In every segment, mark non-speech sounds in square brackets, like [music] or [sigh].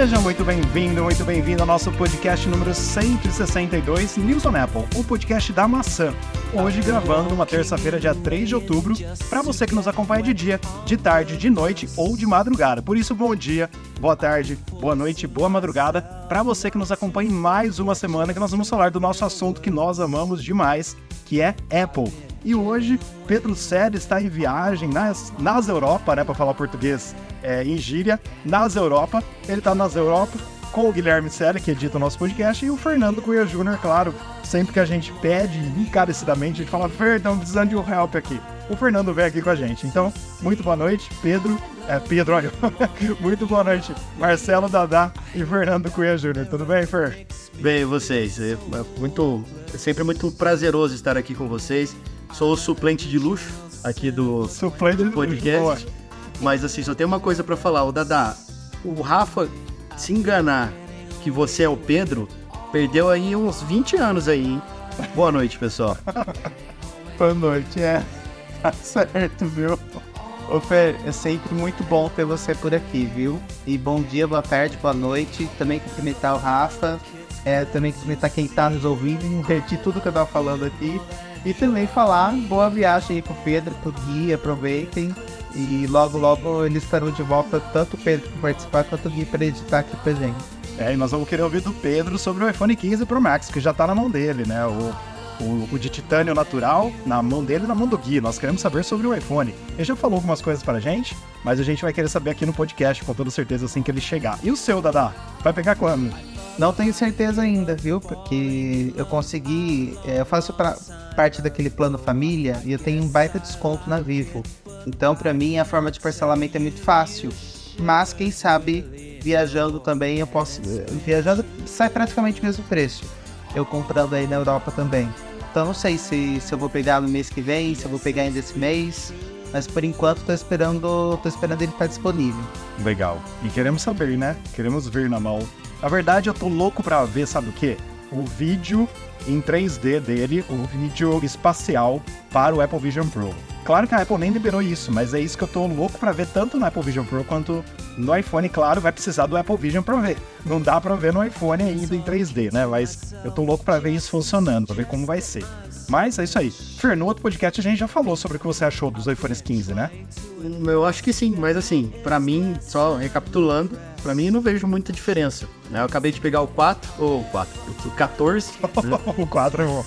Seja muito bem-vindo, muito bem-vindo ao nosso podcast número 162, News on Apple, o podcast da maçã. Hoje gravando uma terça-feira, dia 3 de outubro, para você que nos acompanha de dia, de tarde, de noite ou de madrugada. Por isso, bom dia, boa tarde, boa noite, boa madrugada, para você que nos acompanha em mais uma semana que nós vamos falar do nosso assunto que nós amamos demais, que é Apple. E hoje, Pedro Sérgio está em viagem nas, nas Europa, né, para falar português é, em gíria, nas Europa. Ele está nas Europa com o Guilherme Selle, que edita o nosso podcast, e o Fernando Cunha Júnior, claro. Sempre que a gente pede encarecidamente, a gente fala, Fer, estamos precisando de um help aqui. O Fernando vem aqui com a gente. Então, muito boa noite, Pedro. É, Pedro, olha. [laughs] muito boa noite, Marcelo Dadá e Fernando Cunha Júnior. Tudo bem, Fer? Bem, vocês. É muito, é sempre muito prazeroso estar aqui com vocês. Sou o suplente de luxo aqui do suplente de podcast. Luxo, mas assim, só tem uma coisa para falar. O Dadá, o Rafa se enganar que você é o Pedro, perdeu aí uns 20 anos aí, hein? Boa noite, pessoal. [laughs] Boa noite, é. Tá certo, viu? Ô Fer, é sempre muito bom ter você por aqui, viu? E bom dia, boa tarde, boa noite. Também cumprimentar o Rafa, é, também cumprimentar quem tá nos ouvindo, invertir tudo que eu tava falando aqui. E também falar boa viagem aí pro Pedro, pro Gui, aproveitem. E logo, logo eles estarão de volta, tanto o Pedro para participar quanto o Gui para editar aqui pra gente. É, e nós vamos querer ouvir do Pedro sobre o iPhone 15 Pro Max, que já tá na mão dele, né? O, o, o, de titânio natural na mão dele e na mão do Gui. Nós queremos saber sobre o iPhone. Ele já falou algumas coisas pra gente, mas a gente vai querer saber aqui no podcast, com toda certeza, assim que ele chegar. E o seu, Dada? Vai pegar quando? Não tenho certeza ainda, viu? Porque eu consegui. É, eu faço pra, parte daquele plano família e eu tenho um baita desconto na Vivo. Então, para mim, a forma de parcelamento é muito fácil. Mas, quem sabe, viajando também, eu posso. Viajando sai praticamente o mesmo preço. Eu comprando aí na Europa também. Então, não sei se, se eu vou pegar no mês que vem, se eu vou pegar ainda esse mês. Mas por enquanto tô esperando, tô esperando ele estar disponível. Legal. E queremos saber, né? Queremos ver na mão na verdade, eu tô louco pra ver, sabe o quê? O vídeo em 3D dele, o vídeo espacial para o Apple Vision Pro. Claro que a Apple nem liberou isso, mas é isso que eu tô louco para ver tanto no Apple Vision Pro quanto no iPhone. Claro, vai precisar do Apple Vision para ver. Não dá para ver no iPhone ainda em 3D, né? Mas eu tô louco para ver isso funcionando, para ver como vai ser. Mas é isso aí. Fer, no outro podcast a gente já falou sobre o que você achou dos iPhones 15, né? Eu acho que sim, mas assim, para mim, só recapitulando, para mim não vejo muita diferença. Né? Eu acabei de pegar o 4, ou 4, o 14. Né? [laughs] o 4 é bom.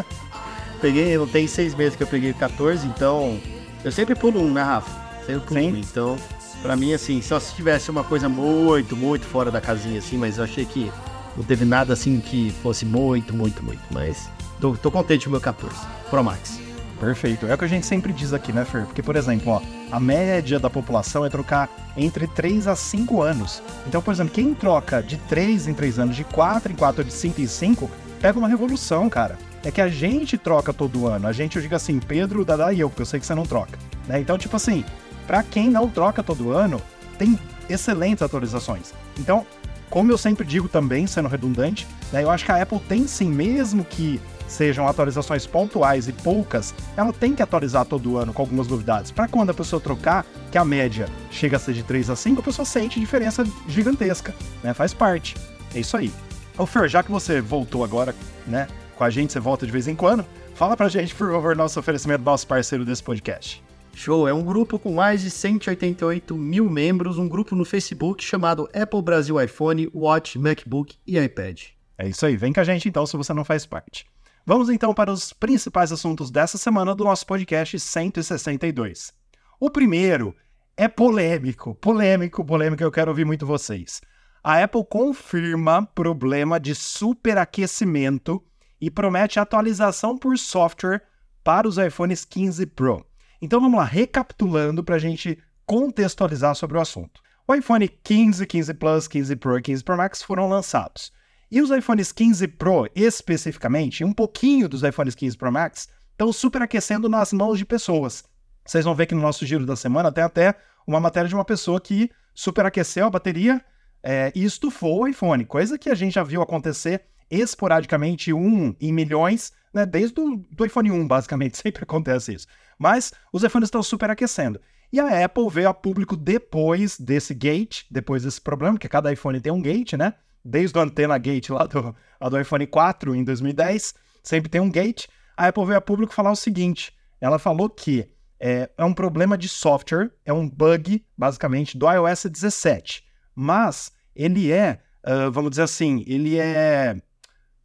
[laughs] peguei, não tem seis meses que eu peguei o 14, então eu sempre pulo um, né, Rafa? Sempre pulo sim. um. Então, para mim, assim, só se tivesse uma coisa muito, muito fora da casinha, assim, mas eu achei que não teve nada assim que fosse muito, muito, muito, mas Tô, tô contente com o meu 14 Pro Max. Perfeito. É o que a gente sempre diz aqui, né, Fer? Porque, por exemplo, ó, a média da população é trocar entre 3 a 5 anos. Então, por exemplo, quem troca de 3 em 3 anos, de 4 em 4, de 5 em 5, pega uma revolução, cara. É que a gente troca todo ano. A gente, eu digo assim, Pedro, Dada e eu, porque eu sei que você não troca. Né? Então, tipo assim, para quem não troca todo ano, tem excelentes atualizações. Então, como eu sempre digo também, sendo redundante, né, eu acho que a Apple tem sim, mesmo que sejam atualizações pontuais e poucas, ela tem que atualizar todo ano com algumas novidades. Para quando a pessoa trocar, que a média chega a ser de 3 a 5, a pessoa sente diferença gigantesca, né? Faz parte. É isso aí. Ô Fer, já que você voltou agora, né, com a gente, você volta de vez em quando, fala pra gente, por favor, nosso oferecimento nosso parceiro desse podcast. Show, é um grupo com mais de 188 mil membros, um grupo no Facebook chamado Apple Brasil iPhone, Watch, MacBook e iPad. É isso aí, vem com a gente então se você não faz parte. Vamos então para os principais assuntos dessa semana do nosso podcast 162. O primeiro é polêmico, polêmico, polêmico, eu quero ouvir muito vocês. A Apple confirma problema de superaquecimento e promete atualização por software para os iPhones 15 Pro. Então vamos lá, recapitulando para a gente contextualizar sobre o assunto. O iPhone 15, 15 Plus, 15 Pro e 15 Pro Max foram lançados. E os iPhones 15 Pro, especificamente, um pouquinho dos iPhones 15 Pro Max, estão superaquecendo nas mãos de pessoas. Vocês vão ver que no nosso giro da semana tem até uma matéria de uma pessoa que superaqueceu a bateria é, e estufou o iPhone, coisa que a gente já viu acontecer esporadicamente, um em milhões, né, desde o iPhone 1, basicamente, [laughs] sempre acontece isso. Mas os iPhones estão superaquecendo. E a Apple veio a público depois desse gate, depois desse problema, porque cada iPhone tem um gate, né? Desde o antena gate lá do, do iPhone 4 em 2010, sempre tem um gate. A Apple veio a público falar o seguinte: ela falou que é, é um problema de software, é um bug, basicamente, do iOS 17. Mas ele é, uh, vamos dizer assim, ele é.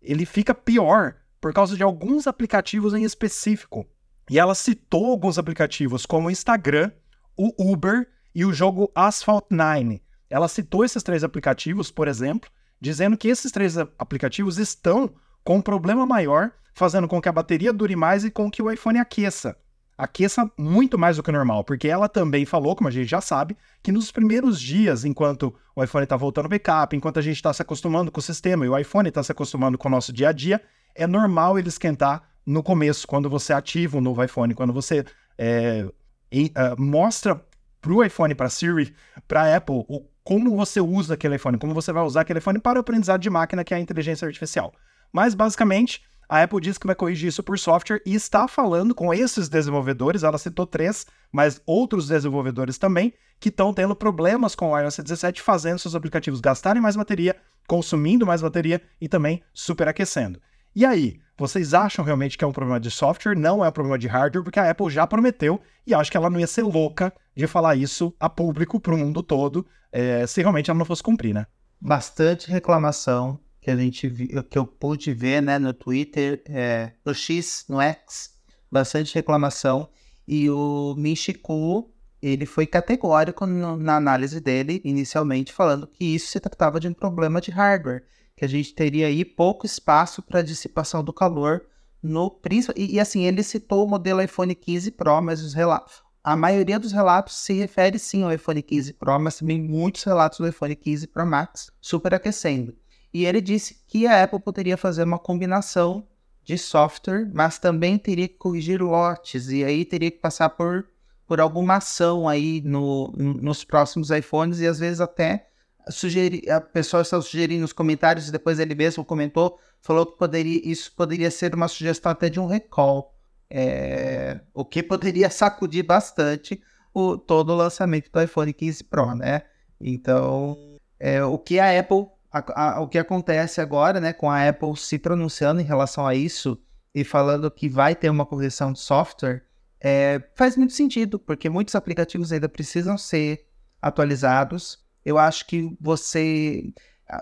Ele fica pior por causa de alguns aplicativos em específico. E ela citou alguns aplicativos como o Instagram, o Uber e o jogo Asphalt 9. Ela citou esses três aplicativos, por exemplo, dizendo que esses três aplicativos estão com um problema maior, fazendo com que a bateria dure mais e com que o iPhone aqueça. Aqueça muito mais do que o normal, porque ela também falou, como a gente já sabe, que nos primeiros dias, enquanto o iPhone está voltando backup, enquanto a gente está se acostumando com o sistema e o iPhone está se acostumando com o nosso dia a dia, é normal ele esquentar no começo, quando você ativa o novo iPhone, quando você é, e, uh, mostra para o iPhone, para Siri, para Apple, o, como você usa aquele iPhone, como você vai usar aquele iPhone para o aprendizado de máquina, que é a inteligência artificial. Mas, basicamente, a Apple diz que vai corrigir isso por software e está falando com esses desenvolvedores, ela citou três, mas outros desenvolvedores também, que estão tendo problemas com o iOS 17, fazendo seus aplicativos gastarem mais bateria, consumindo mais bateria e também superaquecendo. E aí, vocês acham realmente que é um problema de software, não é um problema de hardware, porque a Apple já prometeu e acho que ela não ia ser louca de falar isso a público para o mundo todo, é, se realmente ela não fosse cumprir, né? Bastante reclamação que a gente que eu pude ver, né, no Twitter, é, no X, no X, bastante reclamação. E o Michiku, ele foi categórico no, na análise dele, inicialmente, falando que isso se tratava de um problema de hardware, que a gente teria aí pouco espaço para dissipação do calor no e, e assim, ele citou o modelo iPhone 15 Pro, mas os relatos, a maioria dos relatos se refere sim ao iPhone 15 Pro, mas também muitos relatos do iPhone 15 Pro Max superaquecendo. E ele disse que a Apple poderia fazer uma combinação de software, mas também teria que corrigir lotes, e aí teria que passar por, por alguma ação aí no, nos próximos iPhones, e às vezes até sugerir, a pessoa está sugerindo nos comentários, e depois ele mesmo comentou, falou que poderia, isso poderia ser uma sugestão até de um recall, é, o que poderia sacudir bastante o, todo o lançamento do iPhone 15 Pro, né? Então, é, o que a Apple a, a, o que acontece agora, né, com a Apple se pronunciando em relação a isso e falando que vai ter uma correção de software, é, faz muito sentido, porque muitos aplicativos ainda precisam ser atualizados. Eu acho que você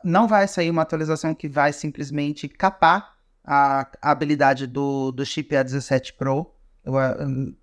não vai sair uma atualização que vai simplesmente capar a, a habilidade do, do chip A17 Pro. Eu,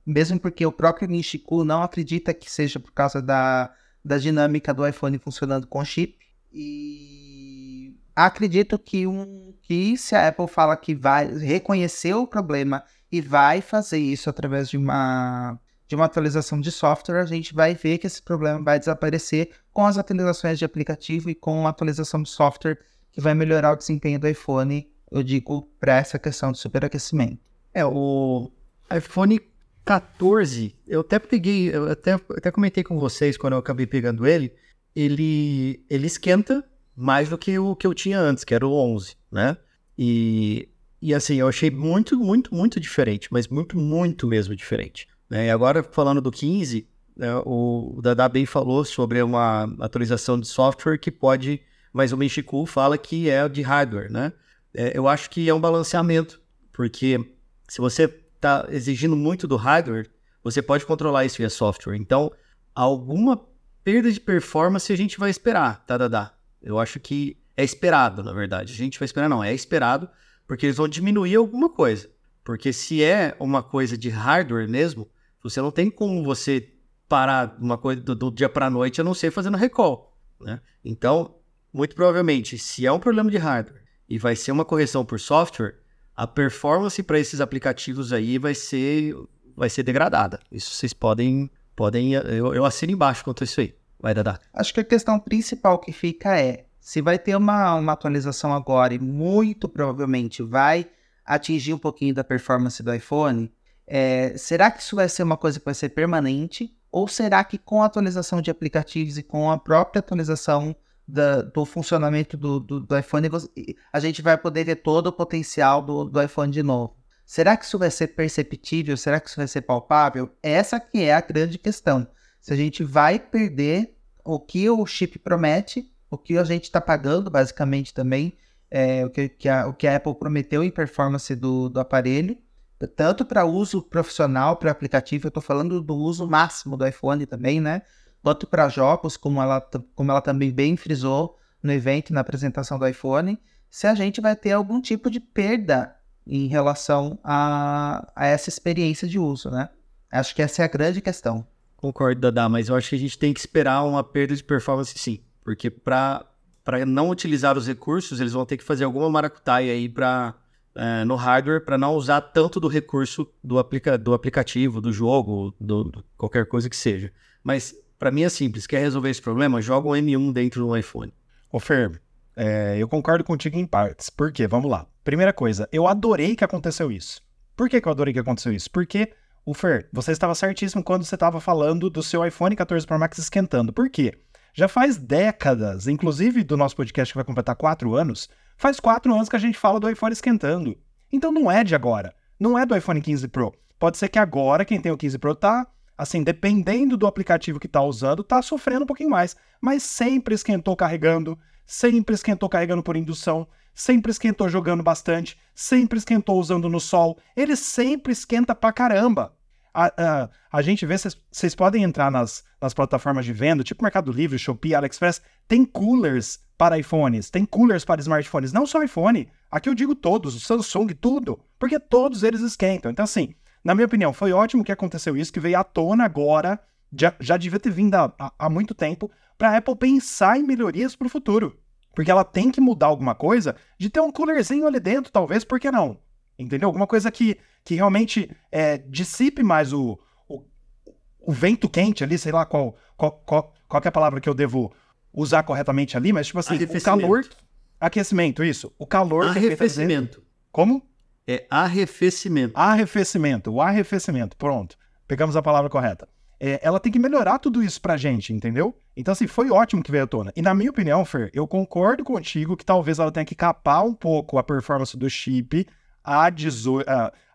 mesmo porque o próprio Nishiku não acredita que seja por causa da, da dinâmica do iPhone funcionando com chip. E acredito que, um, que se a Apple fala que vai reconhecer o problema e vai fazer isso através de uma, de uma atualização de software, a gente vai ver que esse problema vai desaparecer com as atualizações de aplicativo e com a atualização de software que vai melhorar o desempenho do iPhone, eu digo, para essa questão de superaquecimento. É, o iPhone 14, eu até peguei, eu até, até comentei com vocês quando eu acabei pegando ele, ele, ele esquenta mais do que o que eu tinha antes, que era o 11, né? E, e assim, eu achei muito, muito, muito diferente, mas muito, muito mesmo diferente. Né? E agora, falando do 15, né, o, o Dada bem falou sobre uma atualização de software que pode, mas o Michiku fala que é de hardware, né? É, eu acho que é um balanceamento, porque se você está exigindo muito do hardware, você pode controlar isso via software. Então, alguma perda de performance a gente vai esperar, tá, Dada? Eu acho que é esperado, na verdade. A gente vai esperar, não, é esperado, porque eles vão diminuir alguma coisa. Porque se é uma coisa de hardware mesmo, você não tem como você parar uma coisa do, do dia para noite a não ser fazendo recall. Né? Então, muito provavelmente, se é um problema de hardware e vai ser uma correção por software, a performance para esses aplicativos aí vai ser, vai ser degradada. Isso vocês podem, podem eu, eu assino embaixo quanto a isso aí. Vai, Dadá. Acho que a questão principal que fica é: se vai ter uma, uma atualização agora e muito provavelmente vai atingir um pouquinho da performance do iPhone, é, será que isso vai ser uma coisa que vai ser permanente? Ou será que com a atualização de aplicativos e com a própria atualização da, do funcionamento do, do, do, iPhone, a gente vai poder ter todo o potencial do, do iPhone de novo? Será que isso vai ser perceptível? Será que isso vai ser palpável? Essa que é a grande questão. se a gente vai perder o que o chip promete, o que a gente está pagando, basicamente, também, é, o, que, que a, o que a Apple prometeu em performance do, do aparelho, tanto para uso profissional, para aplicativo, eu estou falando do uso máximo do iPhone também, né? Quanto para jogos, como ela, como ela também bem frisou no evento, na apresentação do iPhone, se a gente vai ter algum tipo de perda em relação a, a essa experiência de uso, né? Acho que essa é a grande questão. Concordo, Dada, mas eu acho que a gente tem que esperar uma perda de performance sim. Porque para não utilizar os recursos, eles vão ter que fazer alguma maracutaia aí para é, no hardware para não usar tanto do recurso do, aplica do aplicativo, do jogo, do, do qualquer coisa que seja. Mas para mim é simples, quer resolver esse problema? Joga um M1 dentro do iPhone. Ô Fer, é, eu concordo contigo em partes. Por quê? Vamos lá. Primeira coisa, eu adorei que aconteceu isso. Por que, que eu adorei que aconteceu isso? Porque, o Fer, você estava certíssimo quando você estava falando do seu iPhone 14 Pro Max esquentando. Por quê? Já faz décadas, inclusive do nosso podcast que vai completar quatro anos, faz quatro anos que a gente fala do iPhone esquentando. Então não é de agora. Não é do iPhone 15 Pro. Pode ser que agora quem tem o 15 Pro tá, assim, dependendo do aplicativo que tá usando, tá sofrendo um pouquinho mais. Mas sempre esquentou carregando, sempre esquentou carregando por indução sempre esquentou jogando bastante, sempre esquentou usando no sol, ele sempre esquenta pra caramba. A, a, a gente vê, vocês podem entrar nas, nas plataformas de venda, tipo Mercado Livre, Shopee, AliExpress, tem coolers para iPhones, tem coolers para smartphones, não só iPhone, aqui eu digo todos, o Samsung, tudo, porque todos eles esquentam. Então, assim, na minha opinião, foi ótimo que aconteceu isso, que veio à tona agora, já, já devia ter vindo há, há muito tempo, para a Apple pensar em melhorias para o futuro. Porque ela tem que mudar alguma coisa de ter um coolerzinho ali dentro, talvez, por que não? Entendeu? Alguma coisa que, que realmente é, dissipe mais o, o, o, vento quente ali, sei lá qual, qual, qual, qual é a palavra que eu devo usar corretamente ali, mas tipo assim, o calor. Aquecimento, isso. O calor. Arrefecimento. Como? É arrefecimento. Arrefecimento, o arrefecimento. Pronto. Pegamos a palavra correta é, ela tem que melhorar tudo isso pra gente, entendeu? Então, assim, foi ótimo que veio à tona. E na minha opinião, Fer, eu concordo contigo que talvez ela tenha que capar um pouco a performance do chip A18,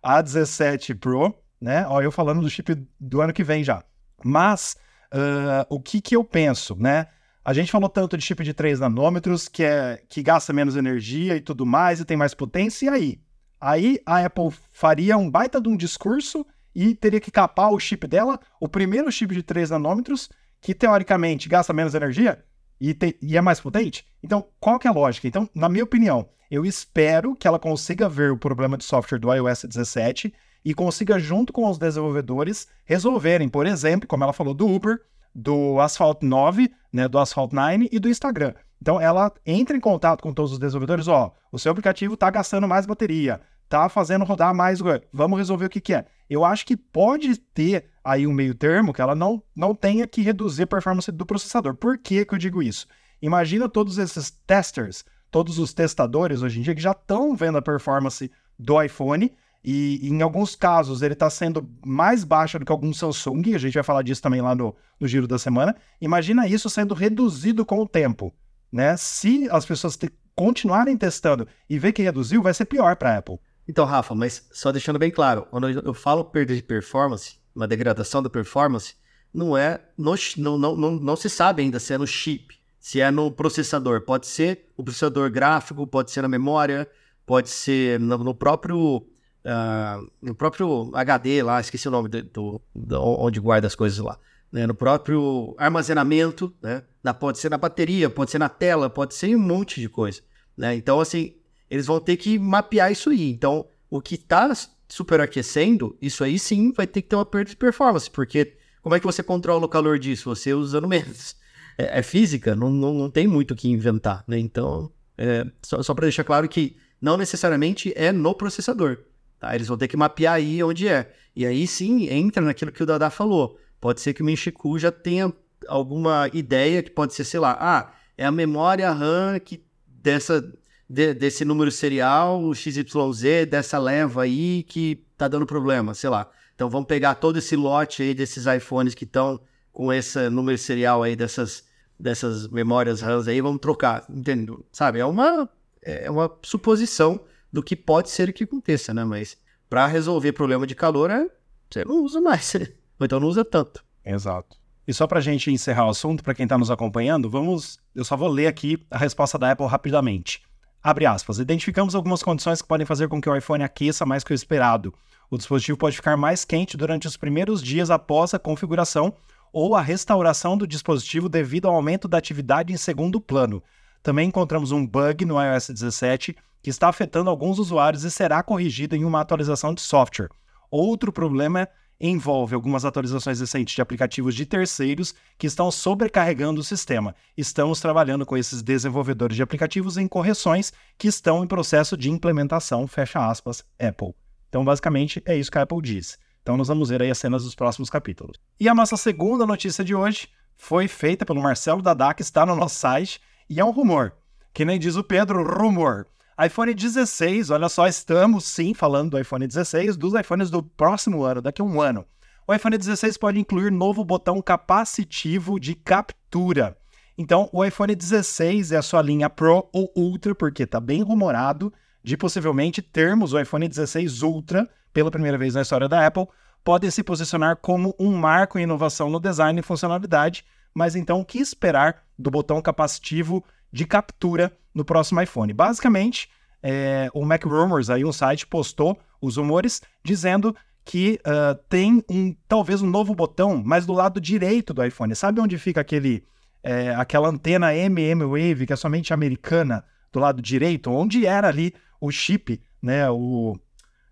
A17 Pro, né? Ó, eu falando do chip do ano que vem já. Mas, uh, o que que eu penso, né? A gente falou tanto de chip de 3 nanômetros, que, é, que gasta menos energia e tudo mais, e tem mais potência, e aí? Aí a Apple faria um baita de um discurso e teria que capar o chip dela, o primeiro chip de 3 nanômetros, que teoricamente gasta menos energia e, e, é mais potente. Então, qual que é a lógica? Então, na minha opinião, eu espero que ela consiga ver o problema de software do iOS 17 e consiga, junto com os desenvolvedores, resolverem, por exemplo, como ela falou do Uber, do Asphalt 9, né, do Asphalt 9 e do Instagram. Então, ela entra em contato com todos os desenvolvedores, ó, o seu aplicativo está gastando mais bateria, tá fazendo rodar mais, vamos resolver o que, que é. Eu acho que pode ter aí um meio termo que ela não, não tenha que reduzir a performance do processador. Por que, que eu digo isso? Imagina todos esses testers, todos os testadores hoje em dia que já estão vendo a performance do iPhone e, em alguns casos ele está sendo mais baixa do que algum Samsung, a gente vai falar disso também lá no, no giro da semana. Imagina isso sendo reduzido com o tempo. Né? Se as pessoas te, continuarem testando e ver que reduziu, vai ser pior para a Apple. Então, Rafa, mas só deixando bem claro, quando eu falo perda de performance, uma degradação da performance, não é no, não, não, não, não se sabe ainda se é no chip, se é no processador. Pode ser o processador gráfico, pode ser na memória, pode ser no, no próprio uh, no próprio HD lá, esqueci o nome do, do, do onde guarda as coisas lá. Né, no próprio armazenamento, né? Na, pode ser na bateria, pode ser na tela, pode ser em um monte de coisa. Né? Então, assim, eles vão ter que mapear isso aí. Então, o que está superaquecendo, isso aí sim vai ter que ter uma perda de performance, porque como é que você controla o calor disso? Você usando menos. É, é física, não, não, não, tem muito o que inventar, né? Então, é, só, só para deixar claro que não necessariamente é no processador. Tá? Eles vão ter que mapear aí onde é. E aí sim entra naquilo que o Dada falou. Pode ser que o Minchiku já tenha alguma ideia que pode ser, sei lá, ah, é a memória RAM que dessa de, desse número serial, XYZ, dessa leva aí que tá dando problema, sei lá. Então vamos pegar todo esse lote aí desses iPhones que estão com esse número serial aí dessas, dessas memórias RAMs aí, vamos trocar, entendeu? Sabe, é uma, é uma suposição do que pode ser que aconteça, né? Mas para resolver problema de calor, é, você não usa mais, [laughs] ou então não usa tanto. Exato. E só para a gente encerrar o assunto, para quem está nos acompanhando, vamos. Eu só vou ler aqui a resposta da Apple rapidamente. Abre aspas. Identificamos algumas condições que podem fazer com que o iPhone aqueça mais que o esperado. O dispositivo pode ficar mais quente durante os primeiros dias após a configuração ou a restauração do dispositivo devido ao aumento da atividade em segundo plano. Também encontramos um bug no iOS 17 que está afetando alguns usuários e será corrigido em uma atualização de software. Outro problema envolve algumas atualizações recentes de aplicativos de terceiros que estão sobrecarregando o sistema. Estamos trabalhando com esses desenvolvedores de aplicativos em correções que estão em processo de implementação, fecha aspas, Apple. Então, basicamente, é isso que a Apple diz. Então, nós vamos ver aí as cenas dos próximos capítulos. E a nossa segunda notícia de hoje foi feita pelo Marcelo Dada, que está no nosso site, e é um rumor. Que nem diz o Pedro, rumor iPhone 16, olha só, estamos sim falando do iPhone 16, dos iPhones do próximo ano, daqui a um ano. O iPhone 16 pode incluir novo botão capacitivo de captura. Então, o iPhone 16 é a sua linha Pro ou Ultra, porque está bem rumorado de possivelmente termos o iPhone 16 Ultra pela primeira vez na história da Apple, pode se posicionar como um marco em inovação no design e funcionalidade, mas então o que esperar do botão capacitivo de captura no próximo iPhone. Basicamente, é, o Mac Rumors, aí um site, postou os rumores dizendo que uh, tem um talvez um novo botão, mas do lado direito do iPhone. Sabe onde fica aquele é, aquela antena MM Wave que é somente americana do lado direito, onde era ali o chip, né? O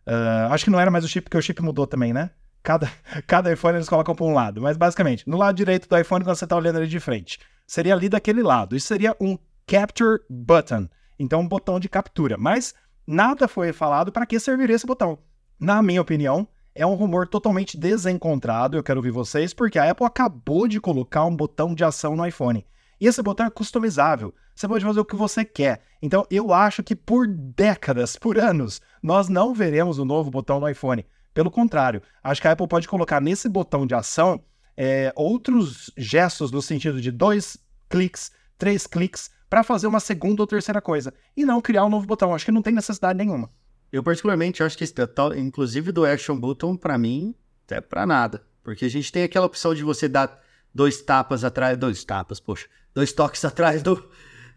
uh, acho que não era mais o chip porque o chip mudou também, né? Cada, [laughs] cada iPhone eles colocam para um lado, mas basicamente no lado direito do iPhone quando você está olhando ali de frente, seria ali daquele lado. Isso seria um Capture Button. Então, um botão de captura. Mas nada foi falado para que serviria esse botão. Na minha opinião, é um rumor totalmente desencontrado. Eu quero ouvir vocês, porque a Apple acabou de colocar um botão de ação no iPhone. E esse botão é customizável. Você pode fazer o que você quer. Então, eu acho que por décadas, por anos, nós não veremos um novo botão no iPhone. Pelo contrário, acho que a Apple pode colocar nesse botão de ação é, outros gestos no sentido de dois cliques, três cliques, para fazer uma segunda ou terceira coisa e não criar um novo botão. Acho que não tem necessidade nenhuma. Eu particularmente acho que esse inclusive do action button para mim é para nada, porque a gente tem aquela opção de você dar dois tapas atrás, dois tapas, poxa, dois toques atrás do,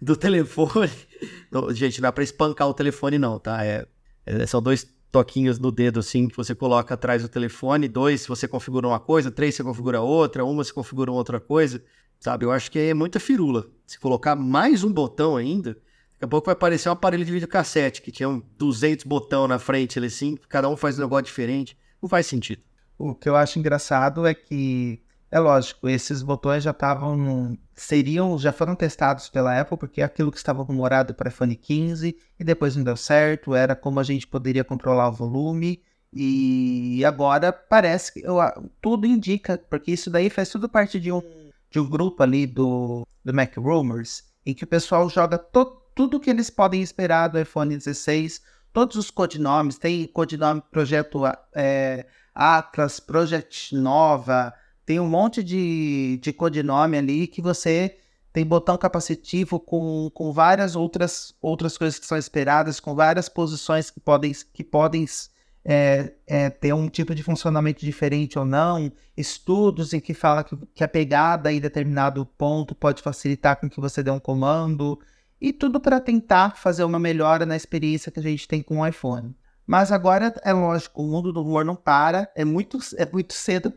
do telefone. [laughs] Não, gente, não dá para espancar o telefone não, tá? É, é, são dois toquinhos no dedo assim que você coloca atrás do telefone, dois você configura uma coisa, três você configura outra, uma você configura outra coisa. Sabe, eu acho que é muita firula. Se colocar mais um botão ainda, daqui a pouco vai aparecer um aparelho de videocassete que tinha 200 botão na frente, assim, cada um faz um negócio diferente. Não faz sentido. O que eu acho engraçado é que, é lógico, esses botões já estavam, seriam, já foram testados pela Apple, porque é aquilo que estava rumorado para iPhone 15 e depois não deu certo, era como a gente poderia controlar o volume. E agora parece que eu, tudo indica, porque isso daí faz tudo parte de um de um grupo ali do, do Mac Rumors, em que o pessoal joga to, tudo que eles podem esperar do iPhone 16, todos os codinomes, tem codinome Projeto é, Atlas, Project Nova, tem um monte de, de codinome ali que você tem botão capacitivo com, com várias outras, outras coisas que são esperadas, com várias posições que podem, que podem é, é, ter um tipo de funcionamento diferente ou não, estudos em que fala que, que a pegada em determinado ponto pode facilitar com que você dê um comando, e tudo para tentar fazer uma melhora na experiência que a gente tem com o iPhone. Mas agora é lógico, o mundo do rumor não para, é muito, é muito cedo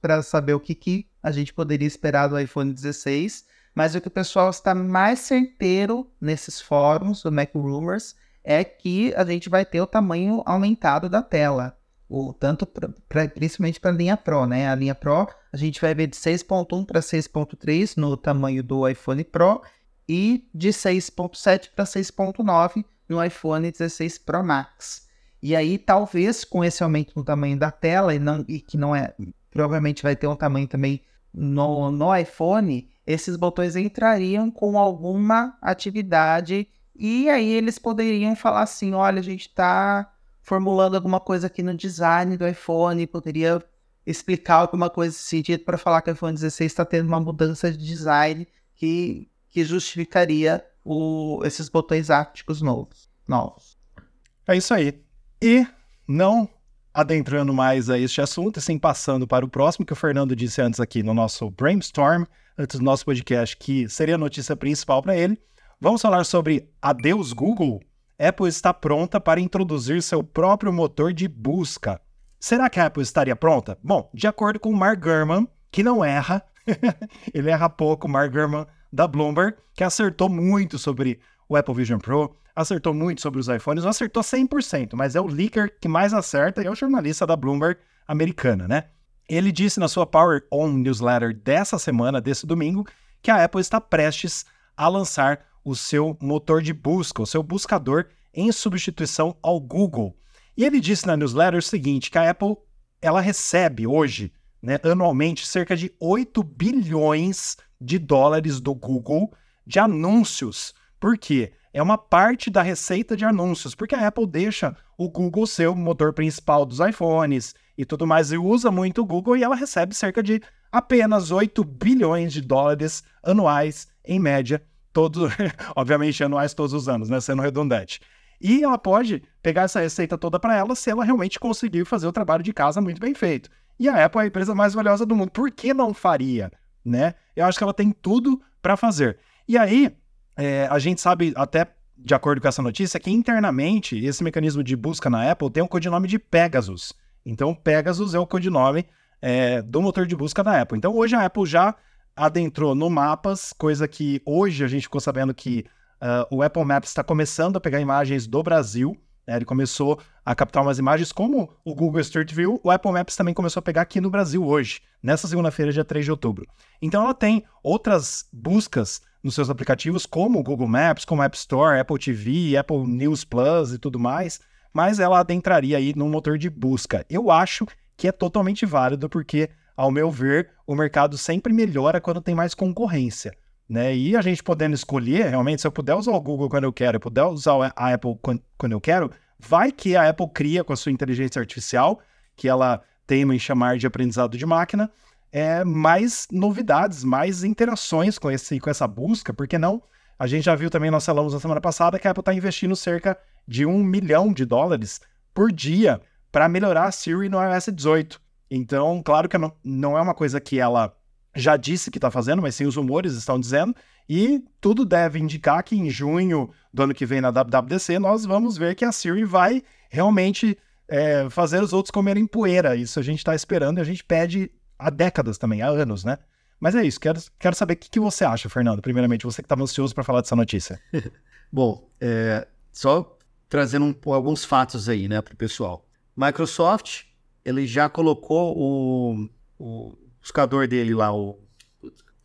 para saber o que, que a gente poderia esperar do iPhone 16, mas o que o pessoal está mais certeiro nesses fóruns do Mac Rumors é que a gente vai ter o tamanho aumentado da tela. O, tanto pra, pra, principalmente para a linha Pro, né? A linha Pro a gente vai ver de 6.1 para 6.3 no tamanho do iPhone Pro e de 6.7 para 6.9 no iPhone 16 Pro Max. E aí, talvez com esse aumento no tamanho da tela, e, não, e que não é. Provavelmente vai ter um tamanho também no, no iPhone, esses botões entrariam com alguma atividade e aí eles poderiam falar assim: olha, a gente está formulando alguma coisa aqui no design do iPhone, poderia explicar alguma coisa nesse sentido para falar que o iPhone 16 está tendo uma mudança de design que, que justificaria o, esses botões ápticos novos, novos. É isso aí. E não adentrando mais a este assunto, assim, passando para o próximo, que o Fernando disse antes aqui no nosso brainstorm, antes do nosso podcast, que seria a notícia principal para ele. Vamos falar sobre Adeus Google. Apple está pronta para introduzir seu próprio motor de busca. Será que a Apple estaria pronta? Bom, de acordo com Mark Gurman, que não erra, [laughs] ele erra pouco, Mark Gurman da Bloomberg, que acertou muito sobre o Apple Vision Pro, acertou muito sobre os iPhones, não acertou 100%, mas é o leaker que mais acerta e é o jornalista da Bloomberg americana, né? Ele disse na sua Power On newsletter dessa semana, desse domingo, que a Apple está prestes a lançar o seu motor de busca, o seu buscador, em substituição ao Google. E ele disse na newsletter o seguinte, que a Apple ela recebe hoje, né, anualmente, cerca de 8 bilhões de dólares do Google de anúncios. Por quê? É uma parte da receita de anúncios, porque a Apple deixa o Google ser o motor principal dos iPhones e tudo mais, e usa muito o Google, e ela recebe cerca de apenas 8 bilhões de dólares anuais, em média, todos, [laughs] obviamente anuais todos os anos, né, sendo redundante. E ela pode pegar essa receita toda para ela se ela realmente conseguir fazer o trabalho de casa muito bem feito. E a Apple é a empresa mais valiosa do mundo. Por que não faria? Né? Eu acho que ela tem tudo para fazer. E aí, é, a gente sabe, até de acordo com essa notícia, que internamente esse mecanismo de busca na Apple tem o um codinome de Pegasus. Então, Pegasus é o codinome é, do motor de busca da Apple. Então, hoje a Apple já adentrou no Mapas, coisa que hoje a gente ficou sabendo que uh, o Apple Maps está começando a pegar imagens do Brasil. Né? Ele começou a captar umas imagens como o Google Street View, o Apple Maps também começou a pegar aqui no Brasil hoje, nessa segunda-feira, dia 3 de outubro. Então ela tem outras buscas nos seus aplicativos, como o Google Maps, como App Store, Apple TV, Apple News Plus e tudo mais, mas ela adentraria aí num motor de busca. Eu acho que é totalmente válido, porque ao meu ver, o mercado sempre melhora quando tem mais concorrência. Né? E a gente podendo escolher, realmente, se eu puder usar o Google quando eu quero, eu puder usar a Apple quando eu quero, vai que a Apple cria com a sua inteligência artificial, que ela teima em chamar de aprendizado de máquina, é, mais novidades, mais interações com, esse, com essa busca, porque não? A gente já viu também, nós falamos na semana passada, que a Apple está investindo cerca de um milhão de dólares por dia para melhorar a Siri no iOS 18. Então, claro que não, é uma coisa que ela já disse que está fazendo, mas sim os rumores estão dizendo. E tudo deve indicar que em junho do ano que vem na WWDC nós vamos ver que a Siri vai realmente é, fazer os outros comerem poeira. Isso a gente está esperando e a gente pede há décadas também, há anos, né? Mas é isso, quero, quero saber o que, que você acha, Fernando. Primeiramente, você que estava ansioso para falar dessa notícia. [laughs] Bom, é, só trazendo um, alguns fatos aí, né, para o pessoal. Microsoft ele já colocou o, o buscador dele lá, o,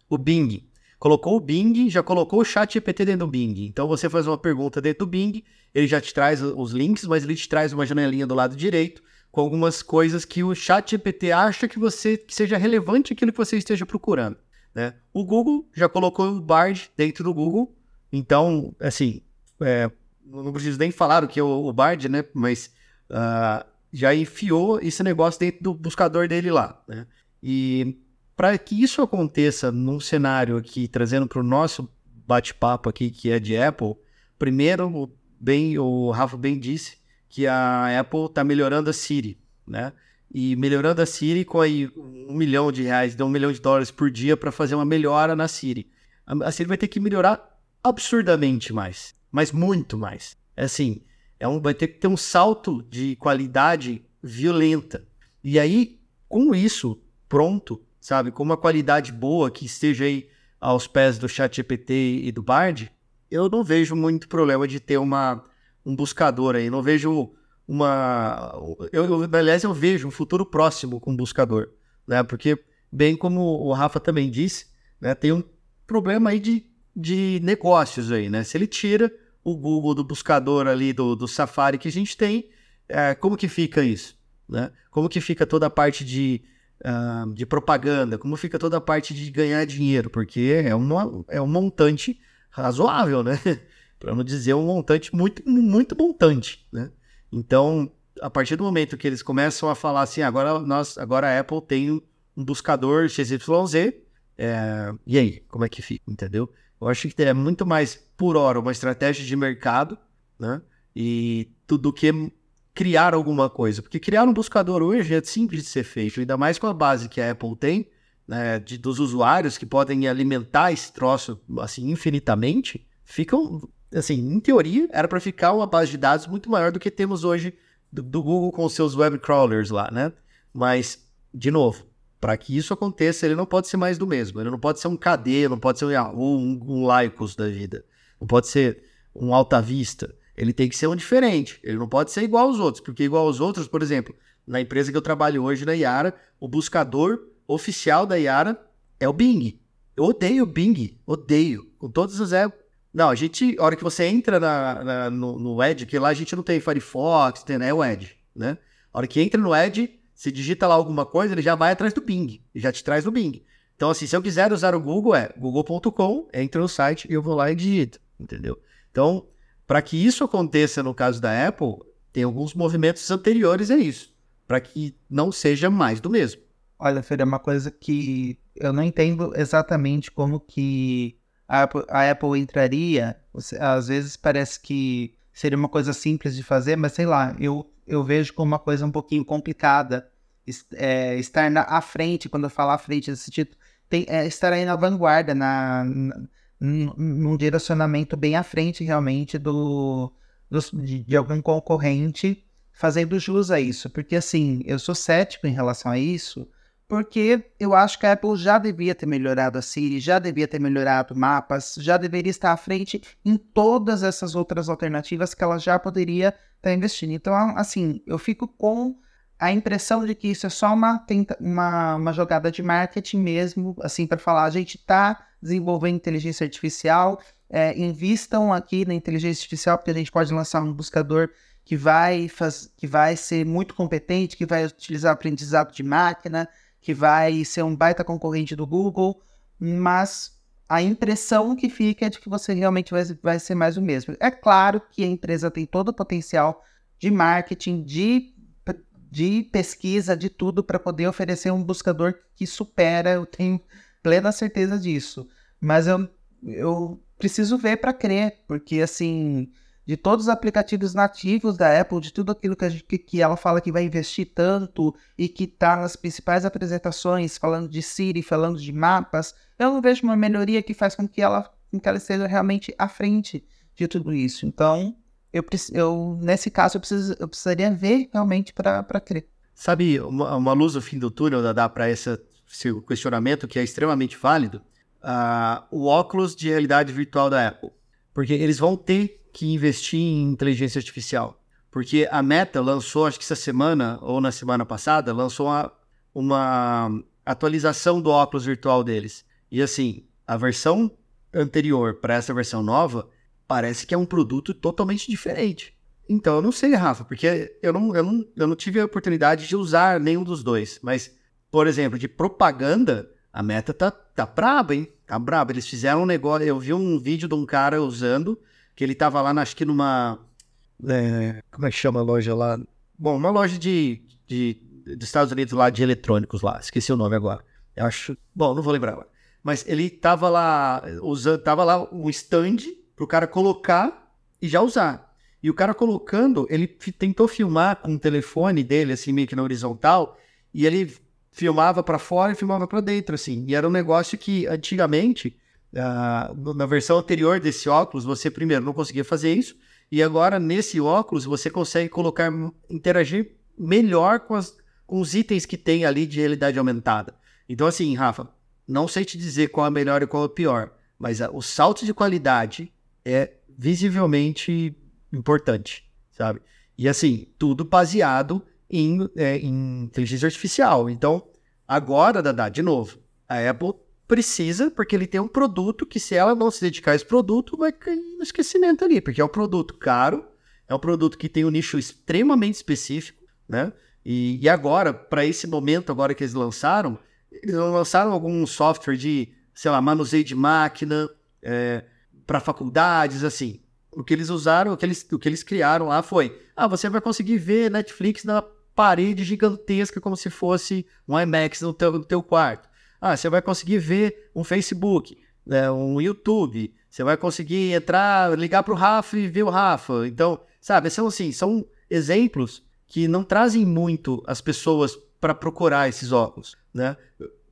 o Bing. Colocou o Bing, já colocou o chat GPT dentro do Bing. Então você faz uma pergunta dentro do Bing, ele já te traz os links, mas ele te traz uma janelinha do lado direito com algumas coisas que o chat GPT acha que você que seja relevante aquilo que você esteja procurando. Né? O Google já colocou o Bard dentro do Google, então, assim, é, não preciso nem falar o que é o, o Bard, né? Mas uh, já enfiou esse negócio dentro do buscador dele lá, né? E para que isso aconteça num cenário aqui, trazendo para o nosso bate-papo aqui, que é de Apple, primeiro, bem, o Rafa bem disse que a Apple está melhorando a Siri, né? E melhorando a Siri com aí um milhão de reais, deu um milhão de dólares por dia para fazer uma melhora na Siri. A Siri vai ter que melhorar absurdamente mais, mas muito mais. É assim, é um, vai ter que ter um salto de qualidade violenta. E aí, com isso pronto, sabe, com uma qualidade boa que esteja aí aos pés do ChatGPT e do Bard, eu não vejo muito problema de ter uma, um buscador aí. Não vejo uma. Eu, eu, aliás, eu vejo um futuro próximo com o buscador, né? Porque, bem como o Rafa também disse, né, tem um problema aí de, de negócios aí, né? Se ele tira o Google do buscador ali do, do Safari que a gente tem, é, como que fica isso? Né? Como que fica toda a parte de, uh, de propaganda? Como fica toda a parte de ganhar dinheiro? Porque é, uma, é um montante razoável, né? [laughs] Para não dizer um montante muito, muito montante, né? Então, a partir do momento que eles começam a falar assim, agora nós, agora a Apple tem um buscador XYZ, é, e aí, como é que fica, entendeu? Eu acho que é muito mais, por hora, uma estratégia de mercado, né? E tudo que criar alguma coisa. Porque criar um buscador hoje é simples de ser feito, ainda mais com a base que a Apple tem, né, de, dos usuários que podem alimentar esse troço assim infinitamente, ficam, assim, em teoria, era para ficar uma base de dados muito maior do que temos hoje do, do Google com seus web crawlers lá, né? Mas, de novo, para que isso aconteça, ele não pode ser mais do mesmo. Ele não pode ser um KD, não pode ser um um, um da vida. Não pode ser um Alta Vista. Ele tem que ser um diferente. Ele não pode ser igual aos outros, porque igual aos outros, por exemplo, na empresa que eu trabalho hoje, na Yara, o buscador oficial da Yara é o Bing. Eu odeio o Bing, odeio. Com todas as. É... Não, a gente, a hora que você entra na, na, no, no Edge, que lá a gente não tem Firefox, tem, né, é o Edge, né? A hora que entra no Edge, se digita lá alguma coisa, ele já vai atrás do Bing, já te traz no Bing. Então, assim, se eu quiser usar o Google, é google.com, entra no site e eu vou lá e digito, entendeu? Então, para que isso aconteça no caso da Apple, tem alguns movimentos anteriores a isso, para que não seja mais do mesmo. Olha, Fer, é uma coisa que eu não entendo exatamente como que a Apple, a Apple entraria. Às vezes parece que seria uma coisa simples de fazer, mas sei lá, eu eu vejo como uma coisa um pouquinho complicada é, estar na, à frente, quando eu falo à frente desse título, tem, é, estar aí na vanguarda, na, na, num direcionamento bem à frente realmente do, do de, de, algum concorrente fazendo jus a isso. Porque assim, eu sou cético em relação a isso, porque eu acho que a Apple já devia ter melhorado a Siri, já devia ter melhorado mapas, já deveria estar à frente em todas essas outras alternativas que ela já poderia está investindo. Então, assim, eu fico com a impressão de que isso é só uma, uma, uma jogada de marketing mesmo, assim, para falar, a gente está desenvolvendo inteligência artificial, é, invistam aqui na inteligência artificial, porque a gente pode lançar um buscador que vai, faz, que vai ser muito competente, que vai utilizar aprendizado de máquina, que vai ser um baita concorrente do Google, mas a impressão que fica é de que você realmente vai, vai ser mais o mesmo. É claro que a empresa tem todo o potencial de marketing, de, de pesquisa, de tudo para poder oferecer um buscador que supera, eu tenho plena certeza disso. Mas eu, eu preciso ver para crer, porque assim, de todos os aplicativos nativos da Apple, de tudo aquilo que, a gente, que ela fala que vai investir tanto e que está nas principais apresentações, falando de Siri, falando de mapas, eu não vejo uma melhoria que faz com que ela, com que ela esteja realmente à frente de tudo isso. Então, eu, eu nesse caso, eu, preciso, eu precisaria ver realmente para crer. Sabe, uma, uma, luz no fim do túnel dá para esse questionamento que é extremamente válido? Uh, o óculos de realidade virtual da Apple. Porque eles vão ter que investir em inteligência artificial. Porque a Meta lançou, acho que essa semana, ou na semana passada, lançou uma, uma atualização do óculos virtual deles. E assim, a versão anterior para essa versão nova parece que é um produto totalmente diferente. Então eu não sei, Rafa, porque eu não, eu não, eu não tive a oportunidade de usar nenhum dos dois. Mas, por exemplo, de propaganda, a meta tá, tá braba, hein? Tá braba. Eles fizeram um negócio. Eu vi um vídeo de um cara usando que ele tava lá, acho que numa. É, como é que chama a loja lá? Bom, uma loja de, de, dos Estados Unidos lá de eletrônicos lá, esqueci o nome agora. Eu acho. Bom, não vou lembrar agora. Mas ele tava lá usando, tava lá um stand pro cara colocar e já usar. E o cara colocando, ele tentou filmar com o telefone dele, assim, meio que na horizontal, e ele filmava para fora e filmava para dentro, assim. E era um negócio que antigamente Uh, na versão anterior desse óculos, você primeiro não conseguia fazer isso, e agora nesse óculos você consegue colocar, interagir melhor com, as, com os itens que tem ali de realidade aumentada. Então, assim, Rafa, não sei te dizer qual é melhor e qual é pior, mas uh, o salto de qualidade é visivelmente importante, sabe? E assim, tudo baseado em, é, em inteligência artificial. Então, agora, Dada, de novo, a Apple precisa, porque ele tem um produto que, se ela não se dedicar a esse produto, vai cair no esquecimento ali, porque é um produto caro, é um produto que tem um nicho extremamente específico, né? E, e agora, para esse momento, agora que eles lançaram, eles lançaram algum software de, sei lá, manuseio de máquina, é, para faculdades, assim. O que eles usaram, o que eles, o que eles criaram lá foi: ah, você vai conseguir ver Netflix na parede gigantesca, como se fosse um IMAX no teu, no teu quarto. Ah, você vai conseguir ver um Facebook, né, um YouTube, você vai conseguir entrar, ligar para o Rafa e ver o Rafa. Então, sabe, são assim, são exemplos que não trazem muito as pessoas para procurar esses óculos, né?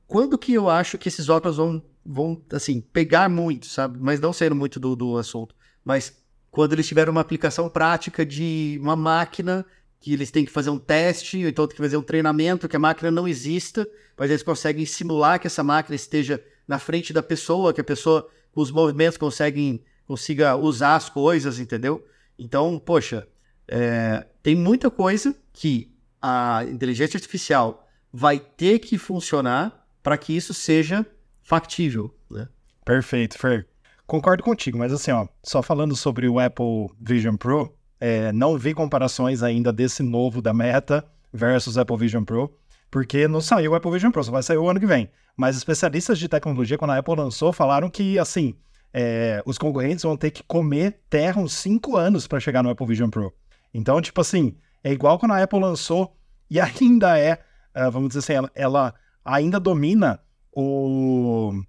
Quando que eu acho que esses óculos vão, vão assim, pegar muito, sabe? Mas não sendo muito do, do assunto. Mas quando eles tiverem uma aplicação prática de uma máquina que eles têm que fazer um teste, ou então tem que fazer um treinamento, que a máquina não exista, mas eles conseguem simular que essa máquina esteja na frente da pessoa, que a pessoa, com os movimentos, conseguem, consiga usar as coisas, entendeu? Então, poxa, é, tem muita coisa que a inteligência artificial vai ter que funcionar para que isso seja factível, né? Perfeito, Fer. Concordo contigo, mas assim, ó, só falando sobre o Apple Vision Pro, é, não vi comparações ainda desse novo da Meta versus Apple Vision Pro, porque não saiu o Apple Vision Pro, só vai sair o ano que vem. Mas especialistas de tecnologia, quando a Apple lançou, falaram que, assim, é, os concorrentes vão ter que comer terra uns 5 anos para chegar no Apple Vision Pro. Então, tipo assim, é igual quando a Apple lançou e [laughs] ainda é, uh, vamos dizer assim, ela, ela, ainda domina o.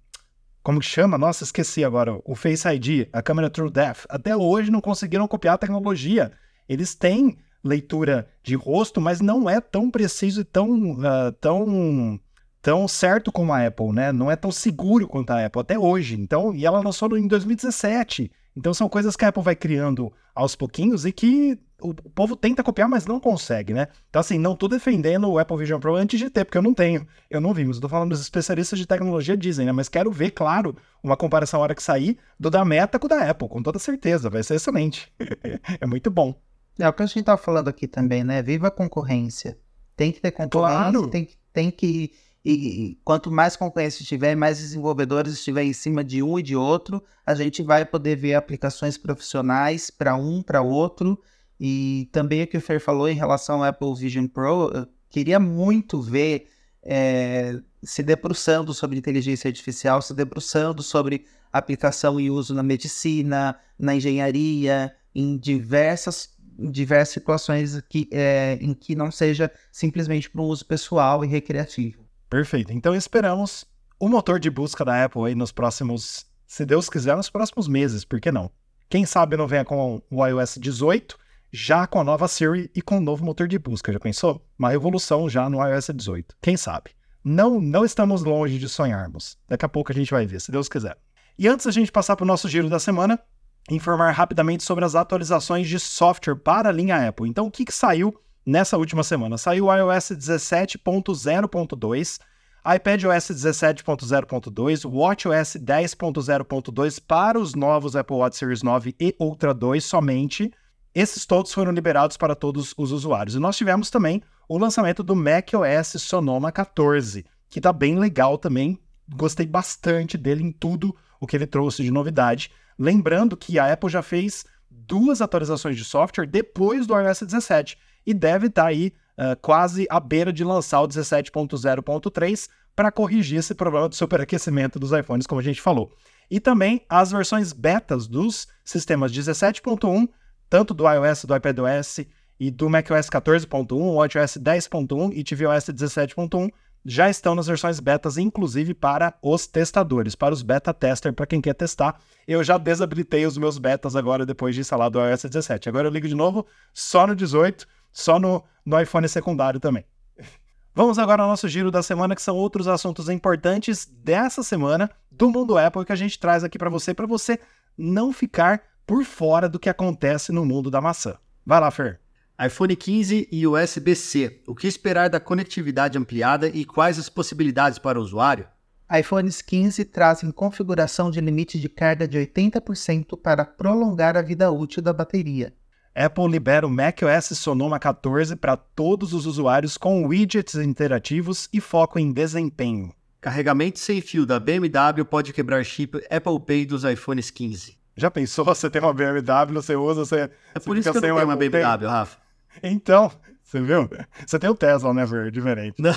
Como que chama? Nossa, esqueci agora. O Face ID, a câmera True Depth. Até hoje não conseguiram copiar a tecnologia. Eles têm leitura de rosto, mas não é tão preciso e tão, uh, tão, tão certo como a Apple, né? Não é tão seguro quanto a Apple até hoje. Então, e ela lançou em 2017. Então são coisas que a Apple vai criando aos pouquinhos e que o povo tenta copiar, mas não consegue, né? Então, assim, não tô defendendo o Apple Vision Pro antes de ter, porque eu não tenho. Eu não vi, mas eu tô falando dos especialistas de tecnologia dizem, né? Mas quero ver, claro, uma comparação na hora que sair do da Meta com o da Apple, com toda certeza. Vai ser excelente. [laughs] é muito bom. É o que a gente tava falando aqui também, né? Viva a concorrência. Tem que ter concorrência, claro. tem, tem que e, e, quanto mais concorrência tiver, mais desenvolvedores estiver em cima de um e de outro, a gente vai poder ver aplicações profissionais para um, para outro. E também o que o Fer falou em relação ao Apple Vision Pro, eu queria muito ver é, se debruçando sobre inteligência artificial, se debruçando sobre aplicação e uso na medicina, na engenharia, em diversas diversas situações que, é, em que não seja simplesmente para um uso pessoal e recreativo. Perfeito. Então esperamos o motor de busca da Apple aí nos próximos, se Deus quiser, nos próximos meses, por que não? Quem sabe não venha com o iOS 18, já com a nova Siri e com o novo motor de busca, já pensou? Uma revolução já no iOS 18. Quem sabe? Não, não estamos longe de sonharmos. Daqui a pouco a gente vai ver, se Deus quiser. E antes da gente passar para o nosso giro da semana, informar rapidamente sobre as atualizações de software para a linha Apple. Então, o que, que saiu nessa última semana. Saiu o iOS 17.0.2, iPadOS 17.0.2, WatchOS 10.0.2 para os novos Apple Watch Series 9 e Ultra 2 somente. Esses todos foram liberados para todos os usuários. E nós tivemos também o lançamento do macOS Sonoma 14, que está bem legal também. Gostei bastante dele em tudo o que ele trouxe de novidade. Lembrando que a Apple já fez duas atualizações de software depois do iOS 17 e deve estar tá aí uh, quase à beira de lançar o 17.0.3 para corrigir esse problema do superaquecimento dos iPhones, como a gente falou. E também as versões betas dos sistemas 17.1, tanto do iOS, do iPadOS e do macOS 14.1, WatchOS 10.1 e tvOS 17.1 já estão nas versões betas, inclusive para os testadores, para os beta tester, para quem quer testar. Eu já desabilitei os meus betas agora depois de instalar do iOS 17. Agora eu ligo de novo só no 18 só no, no iPhone secundário também. Vamos agora ao nosso giro da semana, que são outros assuntos importantes dessa semana do mundo Apple que a gente traz aqui para você, para você não ficar por fora do que acontece no mundo da maçã. Vai lá, Fer. iPhone 15 e USB-C. O que esperar da conectividade ampliada e quais as possibilidades para o usuário? iPhones 15 trazem configuração de limite de carga de 80% para prolongar a vida útil da bateria. Apple libera o macOS Sonoma 14 para todos os usuários com widgets interativos e foco em desempenho. Carregamento sem fio da BMW pode quebrar chip Apple Pay dos iPhones 15. Já pensou? Você tem uma BMW, você usa, você. É por isso que eu tenho uma BMW, Pay. Rafa. Então, você viu? Você tem o Tesla, né, Ver? Diferente. Não,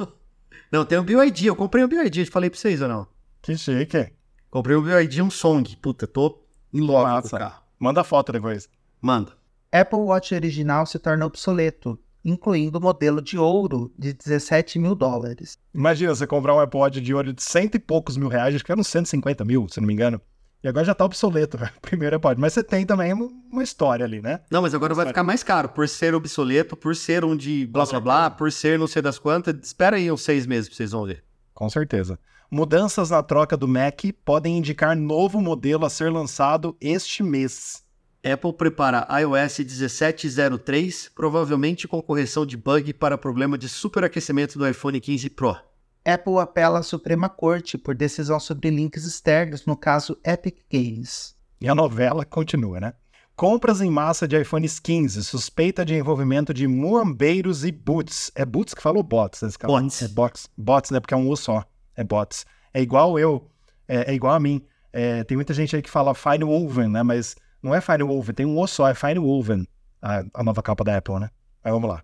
[laughs] não tem o BYD. Eu comprei o BYD, falei pra vocês ou não? Que chique. Comprei o BYD um Song. Puta, tô em logo com o carro. Manda foto depois. Manda. Apple Watch original se torna obsoleto, incluindo o modelo de ouro de 17 mil dólares. Imagina você comprar um Apple Watch de ouro de cento e poucos mil reais, acho que era uns 150 mil, se não me engano. E agora já tá obsoleto, [laughs] né? Primeiro pode. Mas você tem também uma história ali, né? Não, mas agora vai ficar mais caro por ser obsoleto, por ser um de blá blá blá, por ser não sei das quantas. Espera aí uns seis meses pra vocês vão ver. Com certeza. Mudanças na troca do Mac podem indicar novo modelo a ser lançado este mês. Apple prepara iOS 1703, provavelmente com correção de bug para problema de superaquecimento do iPhone 15 Pro. Apple apela à Suprema Corte por decisão sobre links externos, no caso Epic Games. E a novela continua, né? Compras em massa de iPhones 15, suspeita de envolvimento de muambeiros e boots. É boots que falou bots nesse caso? Bots. É bots, bots, né? Porque é um U só. É bots. É igual eu, é, é igual a mim. É, tem muita gente aí que fala Fine Woven, né? Mas não é Fine Woven, tem um O só, é Fine Woven. A, a nova capa da Apple, né? Aí vamos lá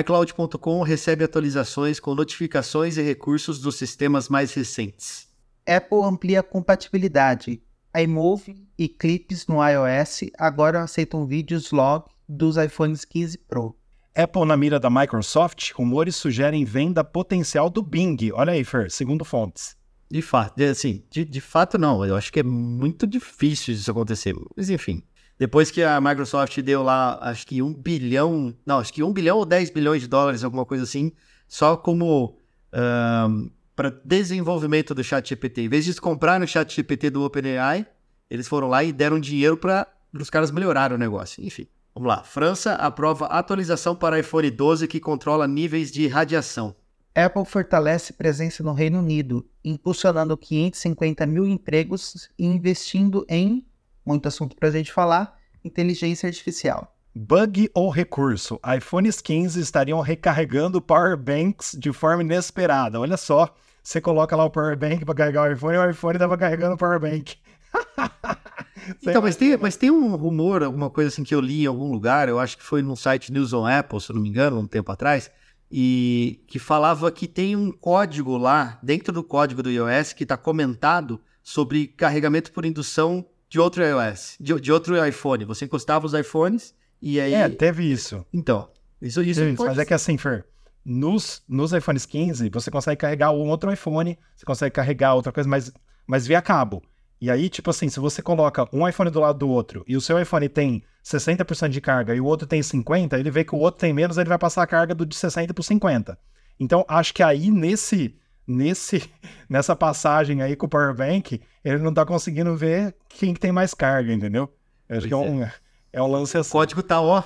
iCloud.com recebe atualizações com notificações e recursos dos sistemas mais recentes. Apple amplia a compatibilidade. iMovie e clipes no iOS agora aceitam vídeos log dos iPhones 15 Pro. Apple na mira da Microsoft, rumores sugerem venda potencial do Bing. Olha aí, Fer, segundo fontes. De fato, assim, de, de fato não. Eu acho que é muito difícil isso acontecer. Mas enfim, depois que a Microsoft deu lá, acho que um bilhão, não, acho que um bilhão ou 10 bilhões de dólares, alguma coisa assim, só como um, para desenvolvimento do chat GPT. Em vez de comprar no chat GPT do OpenAI, eles foram lá e deram dinheiro para os caras melhorarem o negócio. Enfim, vamos lá. França aprova atualização para iPhone 12 que controla níveis de radiação. Apple fortalece presença no Reino Unido, impulsionando 550 mil empregos e investindo em muito assunto para a gente falar, inteligência artificial. Bug ou recurso? iPhones 15 estariam recarregando power banks de forma inesperada. Olha só, você coloca lá o power bank para carregar o iPhone e o iPhone estava carregando o power bank. [laughs] então, mas tem, mas tem um rumor, alguma coisa assim que eu li em algum lugar, eu acho que foi no site News on Apple, se eu não me engano, um tempo atrás, e que falava que tem um código lá, dentro do código do iOS, que está comentado sobre carregamento por indução de outro iOS, de, de outro iPhone. Você encostava os iPhones e aí. É, teve isso. Então, isso, isso, isso pode... Mas é que assim, Fer, nos, nos iPhones 15, você consegue carregar um outro iPhone, você consegue carregar outra coisa, mas, mas via cabo. E aí, tipo assim, se você coloca um iPhone do lado do outro e o seu iPhone tem 60% de carga e o outro tem 50%, ele vê que o outro tem menos, ele vai passar a carga do de 60% para 50%. Então, acho que aí nesse nesse [laughs] nessa passagem aí com o Power Bank, ele não tá conseguindo ver quem que tem mais carga, entendeu? Eu acho pois que é um, é. é um lance assim. O código tá, ó,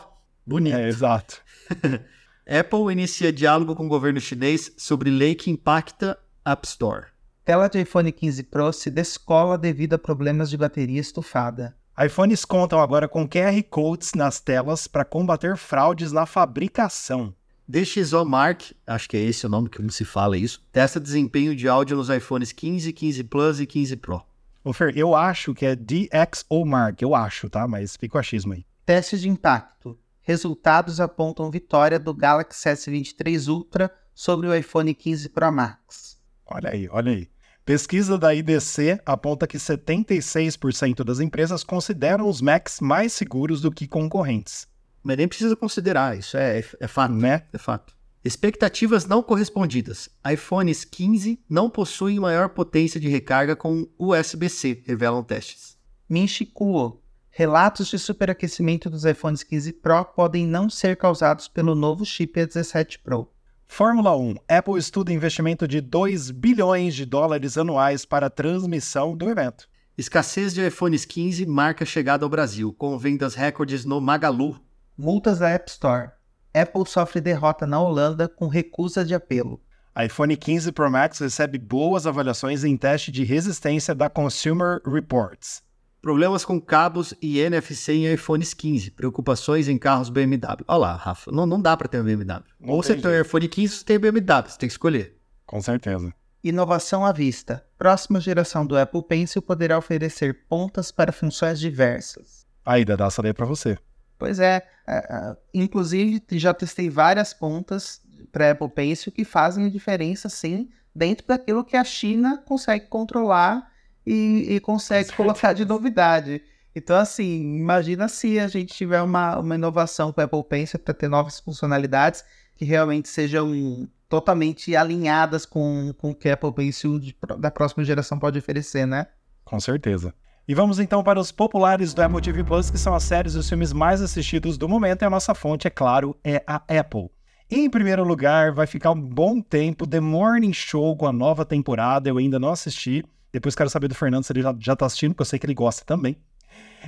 bonito. É, exato. [laughs] Apple inicia diálogo com o governo chinês sobre lei que impacta App Store. Tela de iPhone 15 Pro se descola devido a problemas de bateria estufada. iPhones contam agora com QR Codes nas telas para combater fraudes na fabricação. DxO Mark, acho que é esse o nome que se fala isso, testa desempenho de áudio nos iPhones 15, 15 Plus e 15 Pro. Ô Fer, eu acho que é DxO Mark, eu acho, tá? Mas fica o achismo aí. Teste de impacto. Resultados apontam vitória do Galaxy S23 Ultra sobre o iPhone 15 Pro Max. Olha aí, olha aí. Pesquisa da IDC aponta que 76% das empresas consideram os Macs mais seguros do que concorrentes. Mas nem precisa considerar, isso é, é, é fato. Né? É fato. Expectativas não correspondidas. iPhones 15 não possuem maior potência de recarga com USB-C, revelam testes. Minchikuo. Relatos de superaquecimento dos iPhones 15 Pro podem não ser causados pelo novo chip A17 Pro. Fórmula 1. Apple estuda investimento de 2 bilhões de dólares anuais para a transmissão do evento. Escassez de iPhones 15 marca chegada ao Brasil, com vendas recordes no Magalu, Multas da App Store. Apple sofre derrota na Holanda com recusa de apelo. iPhone 15 Pro Max recebe boas avaliações em teste de resistência da Consumer Reports. Problemas com cabos e NFC em iPhones 15. Preocupações em carros BMW. Olha lá, Rafa, não, não dá para ter um BMW. Não ou você tem um iPhone 15 ou você tem BMW, você tem que escolher. Com certeza. Inovação à vista. Próxima geração do Apple Pencil poderá oferecer pontas para funções diversas. Aí, dá essa daí para você. Pois é, é, é, inclusive já testei várias pontas para Apple Pencil que fazem a diferença, sim, dentro daquilo que a China consegue controlar e, e consegue colocar de novidade. Então, assim, imagina se a gente tiver uma, uma inovação com a Apple Pencil para ter novas funcionalidades que realmente sejam totalmente alinhadas com, com o que a Apple Pencil de, da próxima geração pode oferecer, né? Com certeza. E vamos então para os populares do Apple TV Plus, que são as séries e os filmes mais assistidos do momento, e a nossa fonte, é claro, é a Apple. Em primeiro lugar, vai ficar um bom tempo The Morning Show com a nova temporada. Eu ainda não assisti. Depois quero saber do Fernando se ele já, já tá assistindo, porque eu sei que ele gosta também.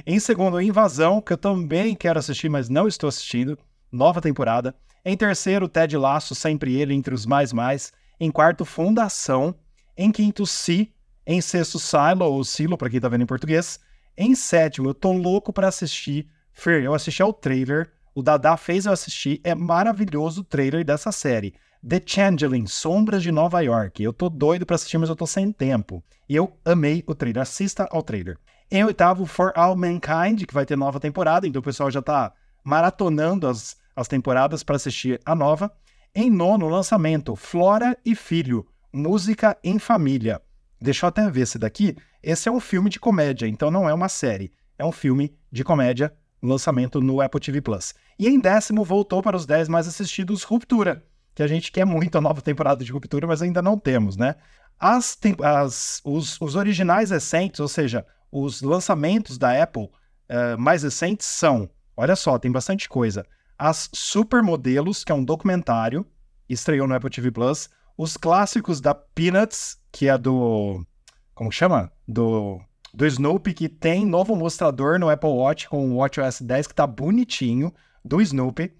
Em segundo, Invasão, que eu também quero assistir, mas não estou assistindo. Nova temporada. Em terceiro, Ted Laço, sempre ele, entre os mais mais. Em quarto, Fundação. Em quinto, Si. Em sexto, Silo, ou Silo, para quem tá vendo em português. Em sétimo, eu tô louco para assistir. Fer, eu assisti ao trailer. O Dada fez eu assistir. É maravilhoso o trailer dessa série. The Changeling, Sombras de Nova York. Eu tô doido para assistir, mas eu tô sem tempo. E eu amei o trailer. Assista ao trailer. Em oitavo, For All Mankind, que vai ter nova temporada, então o pessoal já tá maratonando as, as temporadas para assistir a nova. Em nono, lançamento, Flora e Filho, Música em Família. Deixa eu até ver esse daqui. Esse é um filme de comédia, então não é uma série. É um filme de comédia, lançamento no Apple TV Plus. E em décimo, voltou para os 10 mais assistidos Ruptura, que a gente quer muito a nova temporada de Ruptura, mas ainda não temos, né? As, as os, os, originais recentes, ou seja, os lançamentos da Apple uh, mais recentes são, olha só, tem bastante coisa. As Supermodelos, que é um documentário, estreou no Apple TV Plus. Os clássicos da Peanuts, que é do. Como chama? Do, do Snoopy, que tem novo mostrador no Apple Watch com o WatchOS 10, que tá bonitinho, do Snoopy.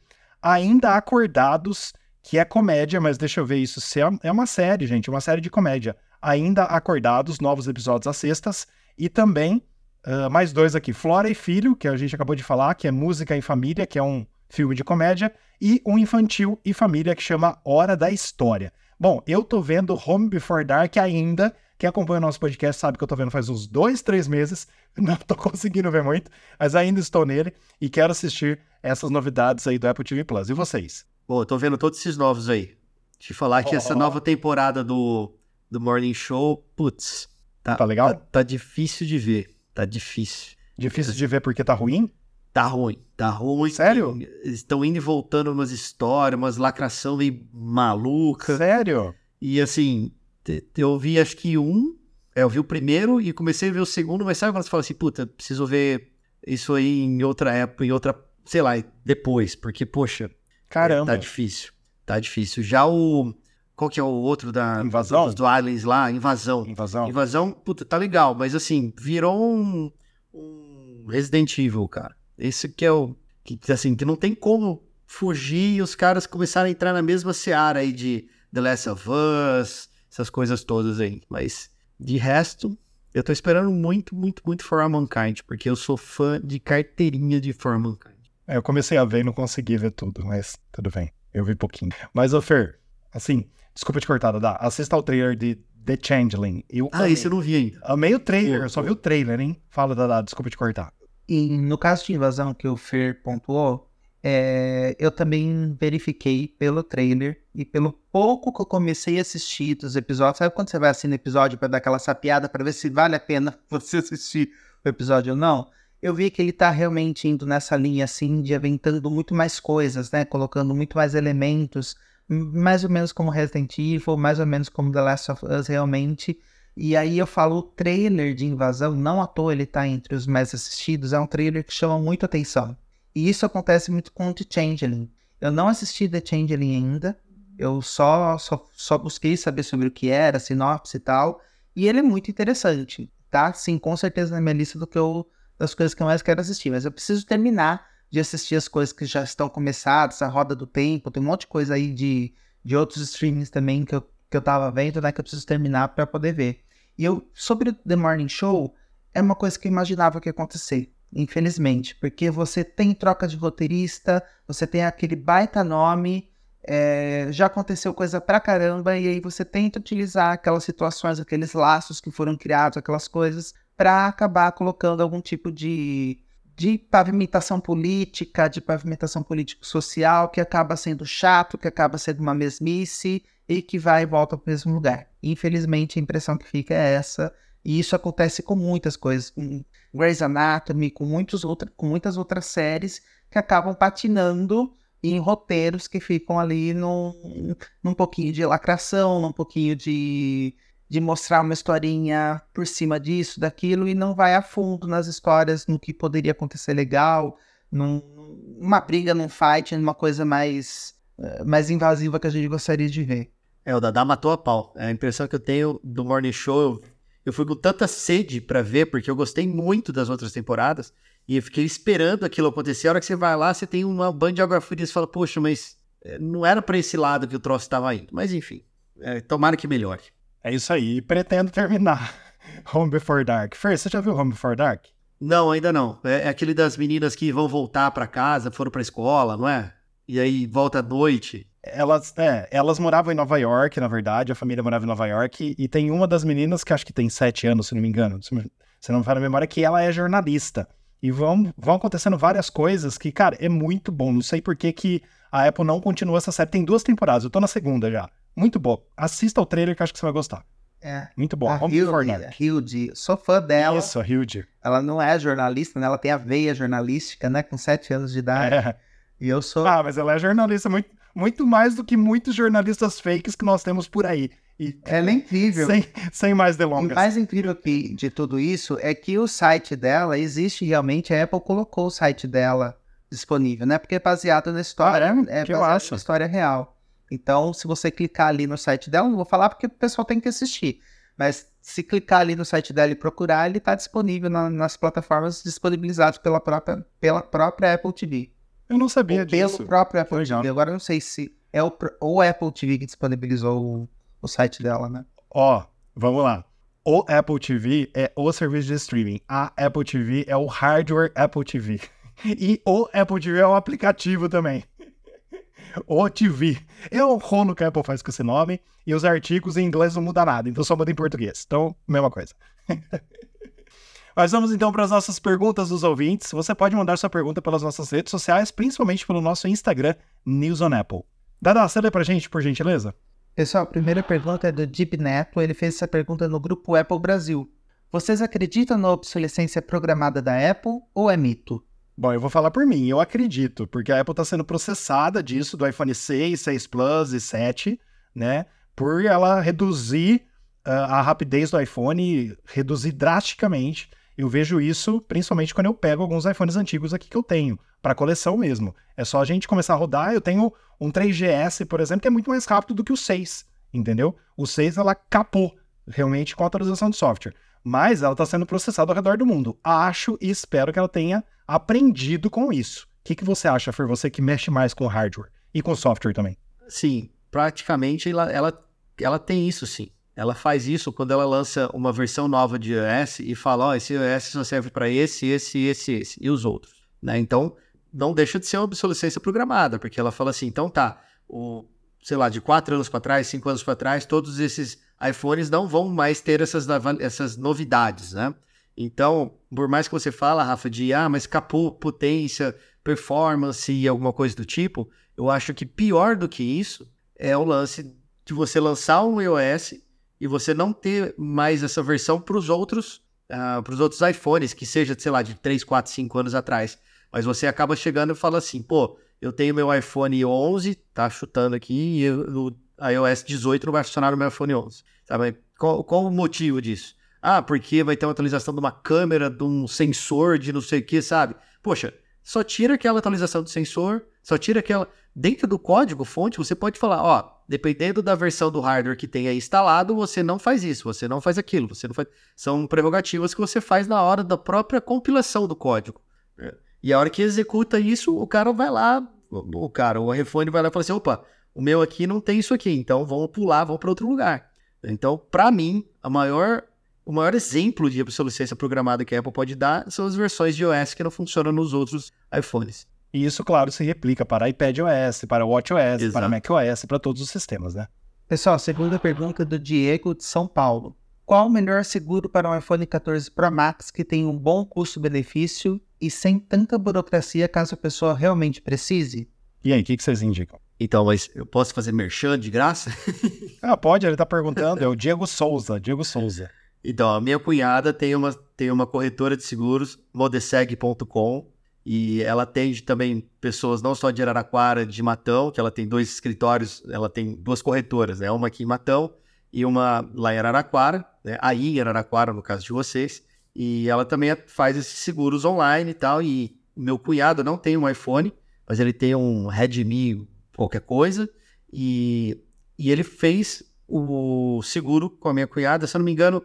Ainda Acordados, que é comédia, mas deixa eu ver isso. É, é uma série, gente, uma série de comédia. Ainda Acordados, novos episódios às sextas. E também uh, mais dois aqui: Flora e Filho, que a gente acabou de falar, que é Música em Família, que é um filme de comédia. E um infantil e família que chama Hora da História. Bom, eu tô vendo Home Before Dark ainda. Quem acompanha o nosso podcast sabe que eu tô vendo faz uns dois, três meses. [laughs] Não tô conseguindo ver muito, mas ainda estou nele e quero assistir essas novidades aí do Apple TV Plus. E vocês? Bom, eu tô vendo todos esses novos aí. Te falar que oh. essa nova temporada do, do Morning Show, putz, tá, tá legal? Tá, tá difícil de ver. Tá difícil. Difícil de ver porque tá ruim? Tá ruim, tá ruim. Sério? Estão indo e voltando umas histórias, umas lacração meio maluca. Sério? E assim, eu vi acho que um, é, eu vi o primeiro e comecei a ver o segundo, mas sabe quando você fala assim, puta, preciso ver isso aí em outra época, em outra, sei lá, depois, porque, poxa, caramba, tá difícil, tá difícil. Já o, qual que é o outro da... Invasão? Do, do Aliens lá, Invasão. Invasão. Invasão, puta, tá legal, mas assim, virou um, um Resident Evil, cara. Esse que é o. Que, assim, que não tem como fugir e os caras começaram a entrar na mesma seara aí de The Last of Us, essas coisas todas aí. Mas, de resto, eu tô esperando muito, muito, muito For All Mankind, porque eu sou fã de carteirinha de For All Mankind. É, eu comecei a ver e não consegui ver tudo, mas tudo bem. Eu vi pouquinho. Mas, ô Fer, assim, desculpa te cortar, Dada. Assista ao trailer de The Changeling. Eu ah, amei. esse eu não vi ainda. Amei o trailer, eu só vi o trailer, hein? Fala, Dada, desculpa te cortar. E no caso de invasão que o Fer pontuou, é, eu também verifiquei pelo trailer e pelo pouco que eu comecei a assistir dos episódios. Sabe quando você vai assistindo episódio para dar aquela sapiada para ver se vale a pena [laughs] você assistir o episódio ou não? Eu vi que ele tá realmente indo nessa linha assim de aventando muito mais coisas, né? Colocando muito mais elementos, mais ou menos como Resident Evil, mais ou menos como The Last of Us realmente. E aí eu falo o trailer de Invasão, não à toa ele tá entre os mais assistidos, é um trailer que chama muito atenção. E isso acontece muito com The Changeling. Eu não assisti The Changeling ainda, eu só, só, só busquei saber sobre o que era, sinopse e tal, e ele é muito interessante, tá? Sim, com certeza na minha lista do que eu, das coisas que eu mais quero assistir, mas eu preciso terminar de assistir as coisas que já estão começadas, a Roda do Tempo, tem um monte de coisa aí de, de outros streamings também que eu que eu tava vendo, né, que eu preciso terminar para poder ver. E eu, sobre The Morning Show, é uma coisa que eu imaginava que ia acontecer, infelizmente, porque você tem troca de roteirista, você tem aquele baita nome, é, já aconteceu coisa pra caramba, e aí você tenta utilizar aquelas situações, aqueles laços que foram criados, aquelas coisas, para acabar colocando algum tipo de, de pavimentação política, de pavimentação político-social, que acaba sendo chato, que acaba sendo uma mesmice, e que vai e volta para o mesmo lugar. Infelizmente, a impressão que fica é essa, e isso acontece com muitas coisas, com Grey's Anatomy, com, muitos outra, com muitas outras séries que acabam patinando em roteiros que ficam ali num, num pouquinho de lacração, num pouquinho de, de mostrar uma historinha por cima disso, daquilo, e não vai a fundo nas histórias, no que poderia acontecer legal, num, numa briga, num fight, numa coisa mais, uh, mais invasiva que a gente gostaria de ver. É, o Dadá matou a pau. É a impressão que eu tenho do Morning Show. Eu fui com tanta sede para ver, porque eu gostei muito das outras temporadas, e eu fiquei esperando aquilo acontecer. A hora que você vai lá, você tem uma banda de água fria e você fala, poxa, mas eh, não era para esse lado que o troço estava indo. Mas enfim, é, tomara que melhore. É isso aí. Pretendo terminar [laughs] Home Before Dark. Fer, você já viu Home Before Dark? Não, ainda não. É, é aquele das meninas que vão voltar para casa, foram pra escola, não é? E aí volta à noite. Elas, é, elas moravam em Nova York, na verdade, a família morava em Nova York, e tem uma das meninas que acho que tem sete anos, se não me engano, se não me fala a memória, que ela é jornalista. E vão, vão acontecendo várias coisas que, cara, é muito bom. Não sei por que, que a Apple não continua essa série. Tem duas temporadas, eu tô na segunda já. Muito bom. Assista o trailer que acho que você vai gostar. É. Muito bom. A Hilde, sou fã dela. Isso, a Hilde. Ela não é jornalista, né? Ela tem a veia jornalística, né? Com sete anos de idade. É. E eu sou... Ah, mas ela é jornalista muito, muito mais do que muitos jornalistas fakes que nós temos por aí. E, ela é incrível. Sem, sem mais delongas. O mais incrível que, de tudo isso é que o site dela existe realmente. A Apple colocou o site dela disponível, né? Porque é baseado na história. Ah, é, é baseado na história real. Então, se você clicar ali no site dela, não vou falar porque o pessoal tem que assistir. Mas se clicar ali no site dela e procurar, ele está disponível na, nas plataformas disponibilizadas pela própria, pela própria Apple TV. Eu não sabia Ou disso. Pelo próprio Apple TV. Agora eu não sei se é o, o Apple TV que disponibilizou o, o site dela, né? Ó, vamos lá. O Apple TV é o serviço de streaming. A Apple TV é o hardware Apple TV. [laughs] E o Apple TV é o aplicativo também. O TV. É o que a Apple faz com esse nome. E os artigos em inglês não muda nada, então só muda em português. Então, mesma coisa. [laughs] Mas vamos então para as nossas perguntas dos ouvintes. Você pode mandar sua pergunta pelas nossas redes sociais, principalmente pelo nosso Instagram, News on Apple. Dada, você lê pra gente, por gentileza? Pessoal, a primeira pergunta é do Deep Neto. Ele fez essa pergunta no grupo Apple Brasil. Vocês acreditam na obsolescência programada da Apple ou é mito? Bom, eu vou falar por mim, eu acredito, porque a Apple está sendo processada disso, do iPhone 6, 6 Plus e 7, né? Por ela reduzir uh, a rapidez do iPhone, reduzir drasticamente. Eu vejo isso principalmente quando eu pego alguns iPhones antigos aqui que eu tenho, para coleção mesmo. É só a gente começar a rodar. Eu tenho um 3GS, por exemplo, que é muito mais rápido do que o 6, entendeu? O 6 ela capou realmente com a atualização de software mas ela está sendo processada ao redor do mundo. Acho e espero que ela tenha aprendido com isso. O que, que você acha, Fer, você que mexe mais com hardware e com software também? Sim, praticamente ela, ela, ela tem isso sim. Ela faz isso quando ela lança uma versão nova de iOS e fala, ó, oh, esse iOS só serve para esse, esse, esse, esse, e os outros. Né? Então, não deixa de ser uma obsolescência programada, porque ela fala assim, então tá, o, sei lá, de quatro anos para trás, cinco anos para trás, todos esses iPhones não vão mais ter essas, essas novidades, né? Então, por mais que você fala, Rafa, de ah, mas capô, potência, performance e alguma coisa do tipo, eu acho que pior do que isso é o lance de você lançar um iOS e você não ter mais essa versão para os outros, uh, para os outros iPhones, que seja, sei lá, de 3, 4, 5 anos atrás. Mas você acaba chegando e fala assim, pô, eu tenho meu iPhone 11, tá chutando aqui, e eu, iOS 18 não vai funcionar no meu iPhone 11. Sabe? Qual, qual o motivo disso? Ah, porque vai ter uma atualização de uma câmera, de um sensor, de não sei o que, sabe? Poxa, só tira aquela atualização do sensor, só tira aquela. Dentro do código fonte, você pode falar, ó, dependendo da versão do hardware que aí instalado, você não faz isso, você não faz aquilo, você não faz. São prerrogativas que você faz na hora da própria compilação do código. E a hora que executa isso, o cara vai lá, o cara, o iPhone vai lá e fala assim: opa, o meu aqui não tem isso aqui, então vamos pular, vamos para outro lugar. Então, para mim, a maior, o maior exemplo de obsolescência programada que a Apple pode dar são as versões de iOS que não funcionam nos outros iPhones. E isso, claro, se replica para iPadOS, para WatchOS, Exato. para macOS, para todos os sistemas, né? Pessoal, segunda pergunta do Diego de São Paulo. Qual o melhor seguro para um iPhone 14 Pro Max que tem um bom custo-benefício e sem tanta burocracia caso a pessoa realmente precise? E aí, o que, que vocês indicam? Então, mas eu posso fazer merchan de graça? [laughs] ah, pode, ele tá perguntando. É o Diego Souza, Diego Souza. Então, a minha cunhada tem uma, tem uma corretora de seguros, modeseg.com, e ela atende também pessoas não só de Araraquara, de Matão, que ela tem dois escritórios, ela tem duas corretoras, né? Uma aqui em Matão e uma lá em Araraquara, né? aí em Araraquara, no caso de vocês, e ela também faz esses seguros online e tal, e meu cunhado não tem um iPhone, mas ele tem um Redmi qualquer coisa, e, e ele fez o seguro com a minha cunhada, se eu não me engano,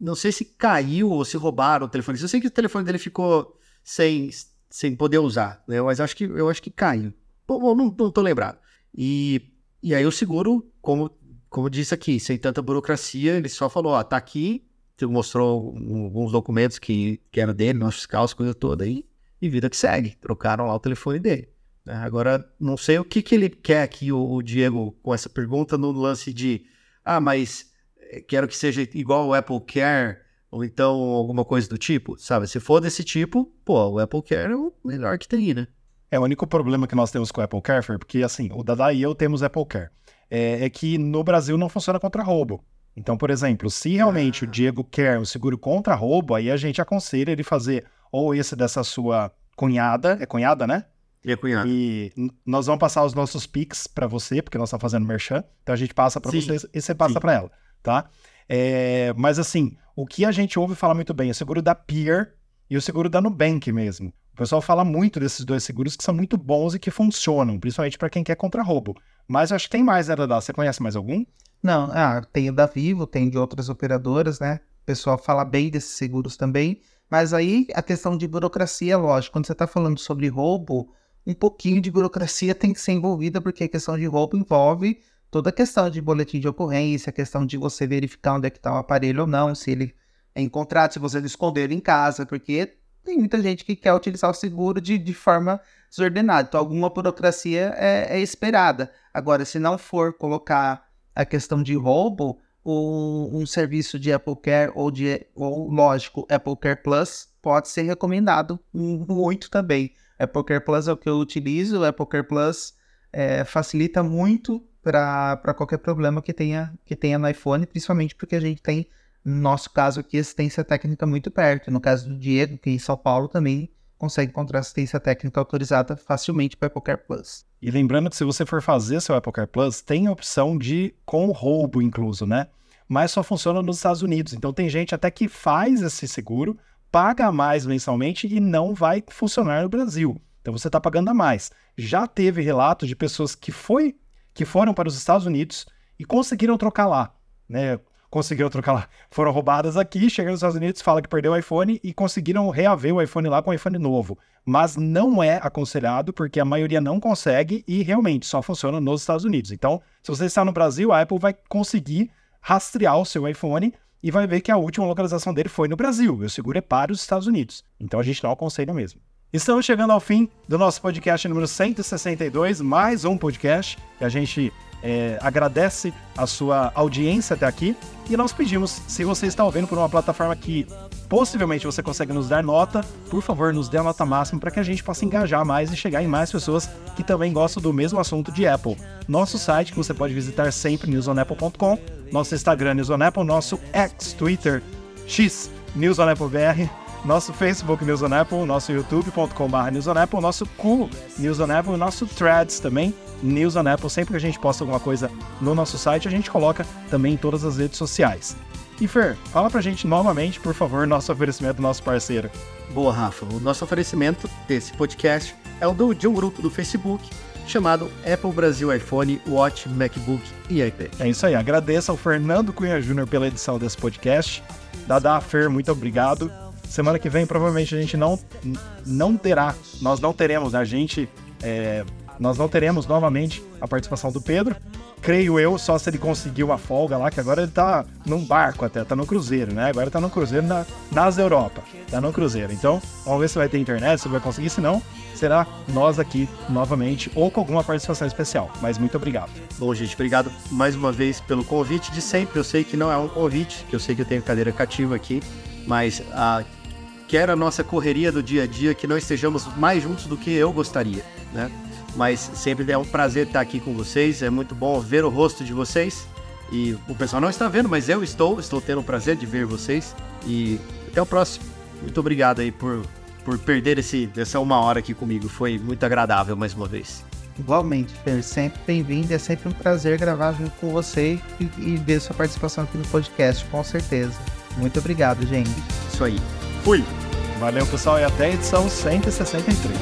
não sei se caiu ou se roubaram o telefone. Eu sei que o telefone dele ficou sem, sem poder usar, né? Mas acho que eu acho que caiu. Bom, não, não tô lembrado. E, e aí o seguro, como, como disse aqui, sem tanta burocracia, ele só falou, ó, tá aqui, mostrou alguns documentos que, que era dele, nosso fiscal, as coisas todas aí, e vida que segue. Trocaram lá o telefone dele. Né? Agora, não sei o que, que ele quer aqui, o, o Diego, com essa pergunta no lance de, ah, mas eh, quero que seja igual o Apple Care, ou então alguma coisa do tipo, sabe? Se for desse tipo, pô, o Apple Care é o melhor que tem, né? É, o único problema que nós temos com o Apple Care, foi porque assim, o Dada e eu temos Apple Care, é, é, que no Brasil não funciona contra roubo. Então, por exemplo, se realmente ah. o Diego quer o seguro contra roubo, aí a gente aconselha ele fazer ou esse dessa sua cunhada, é cunhada, né? E cunhada. E nós vamos passar os nossos Pix para você, porque nós estamos fazendo merchan. Então a gente passa para você e você passa para ela, tá? É, mas assim, o que a gente ouve falar muito bem é o seguro da Peer e o seguro da Nubank mesmo. O pessoal fala muito desses dois seguros que são muito bons e que funcionam, principalmente para quem quer contra roubo. Mas eu acho que tem mais, né, Dada? Você conhece mais algum? Não, ah, tem o da Vivo, tem de outras operadoras, né? O pessoal fala bem desses seguros também. Mas aí a questão de burocracia, lógico, quando você está falando sobre roubo, um pouquinho de burocracia tem que ser envolvida, porque a questão de roubo envolve toda a questão de boletim de ocorrência, a questão de você verificar onde é que está o aparelho ou não, se ele é encontrado, se você esconder em casa, porque tem muita gente que quer utilizar o seguro de, de forma desordenada. Então, alguma burocracia é, é esperada. Agora, se não for colocar a questão de roubo, um, um, serviço de Apple Care ou de, ou lógico, Apple Care Plus pode ser recomendado [laughs] muito também. Apple Care Plus é o que eu utilizo, o Apple Care Plus é, facilita muito para qualquer problema que tenha, que tenha no iPhone, principalmente porque a gente tem, no nosso caso aqui, assistência técnica muito perto. No caso do Diego, que é em São Paulo também consegue encontrar assistência técnica autorizada facilmente para Apple Care Plus. E lembrando que se você for fazer seu Apple Care Plus, tem a opção de com roubo incluso, né? Mas só funciona nos Estados Unidos. Então tem gente até que faz esse seguro, paga mais mensalmente e não vai funcionar no Brasil. Então você está pagando a mais. Já teve relatos de pessoas que foi que foram para os Estados Unidos e conseguiram trocar lá, né? Conseguiram trocar lá. Foram roubadas aqui, chegaram nos Estados Unidos, fala que perdeu o iPhone e conseguiram reaver o iPhone lá com o iPhone novo. Mas não é aconselhado porque a maioria não consegue e realmente só funciona nos Estados Unidos. Então, se você está no Brasil, a Apple vai conseguir rastrear o seu iPhone e vai ver que a última localização dele foi no Brasil. O seguro é para os Estados Unidos. Então a gente não aconselha mesmo. Estamos chegando ao fim do nosso podcast número 162, mais um podcast que a gente é, agradece a sua audiência até aqui e nós pedimos, se você está ouvindo por uma plataforma que possivelmente você consegue nos dar nota, por favor, nos dê a nota máxima para que a gente possa engajar mais e chegar em mais pessoas que também gostam do mesmo assunto de Apple. Nosso site que você pode visitar sempre, newsonapple.com, nosso Instagram, newsonapple, nosso ex Twitter, X, newsonappleBR, nosso Facebook News on Apple, nosso youtube.com.br News on Apple, nosso cu News on Apple, nosso Threads também, News on Apple. Sempre que a gente posta alguma coisa no nosso site, a gente coloca também em todas as redes sociais. E Fer, fala pra gente novamente, por favor, nosso oferecimento nosso parceiro. Boa, Rafa. O nosso oferecimento desse podcast é o do, de um grupo do Facebook chamado Apple Brasil iPhone, Watch, MacBook e iPad. É isso aí. Agradeço ao Fernando Cunha Júnior pela edição desse podcast. Dada Fer, muito obrigado. Semana que vem provavelmente a gente não, não terá, nós não teremos, né? a gente, é, nós não teremos novamente a participação do Pedro. Creio eu, só se ele conseguir uma folga lá, que agora ele tá num barco até, tá no cruzeiro, né? Agora tá no cruzeiro na, nas Europa, tá no cruzeiro. Então, vamos ver se vai ter internet, se vai conseguir, se não, será nós aqui novamente ou com alguma participação especial. Mas muito obrigado. Bom, gente, obrigado mais uma vez pelo convite de sempre. Eu sei que não é um convite, que eu sei que eu tenho cadeira cativa aqui, mas a quer a nossa correria do dia a dia, que não estejamos mais juntos do que eu gostaria, né? Mas sempre é um prazer estar aqui com vocês, é muito bom ver o rosto de vocês. E o pessoal não está vendo, mas eu estou, estou tendo o prazer de ver vocês. E até o próximo. Muito obrigado aí por, por perder esse, essa uma hora aqui comigo. Foi muito agradável mais uma vez. Igualmente, Fer, sempre bem-vindo. É sempre um prazer gravar junto com você e, e ver sua participação aqui no podcast, com certeza. Muito obrigado, gente. Isso aí. Fui. Valeu, pessoal, e até a edição 163.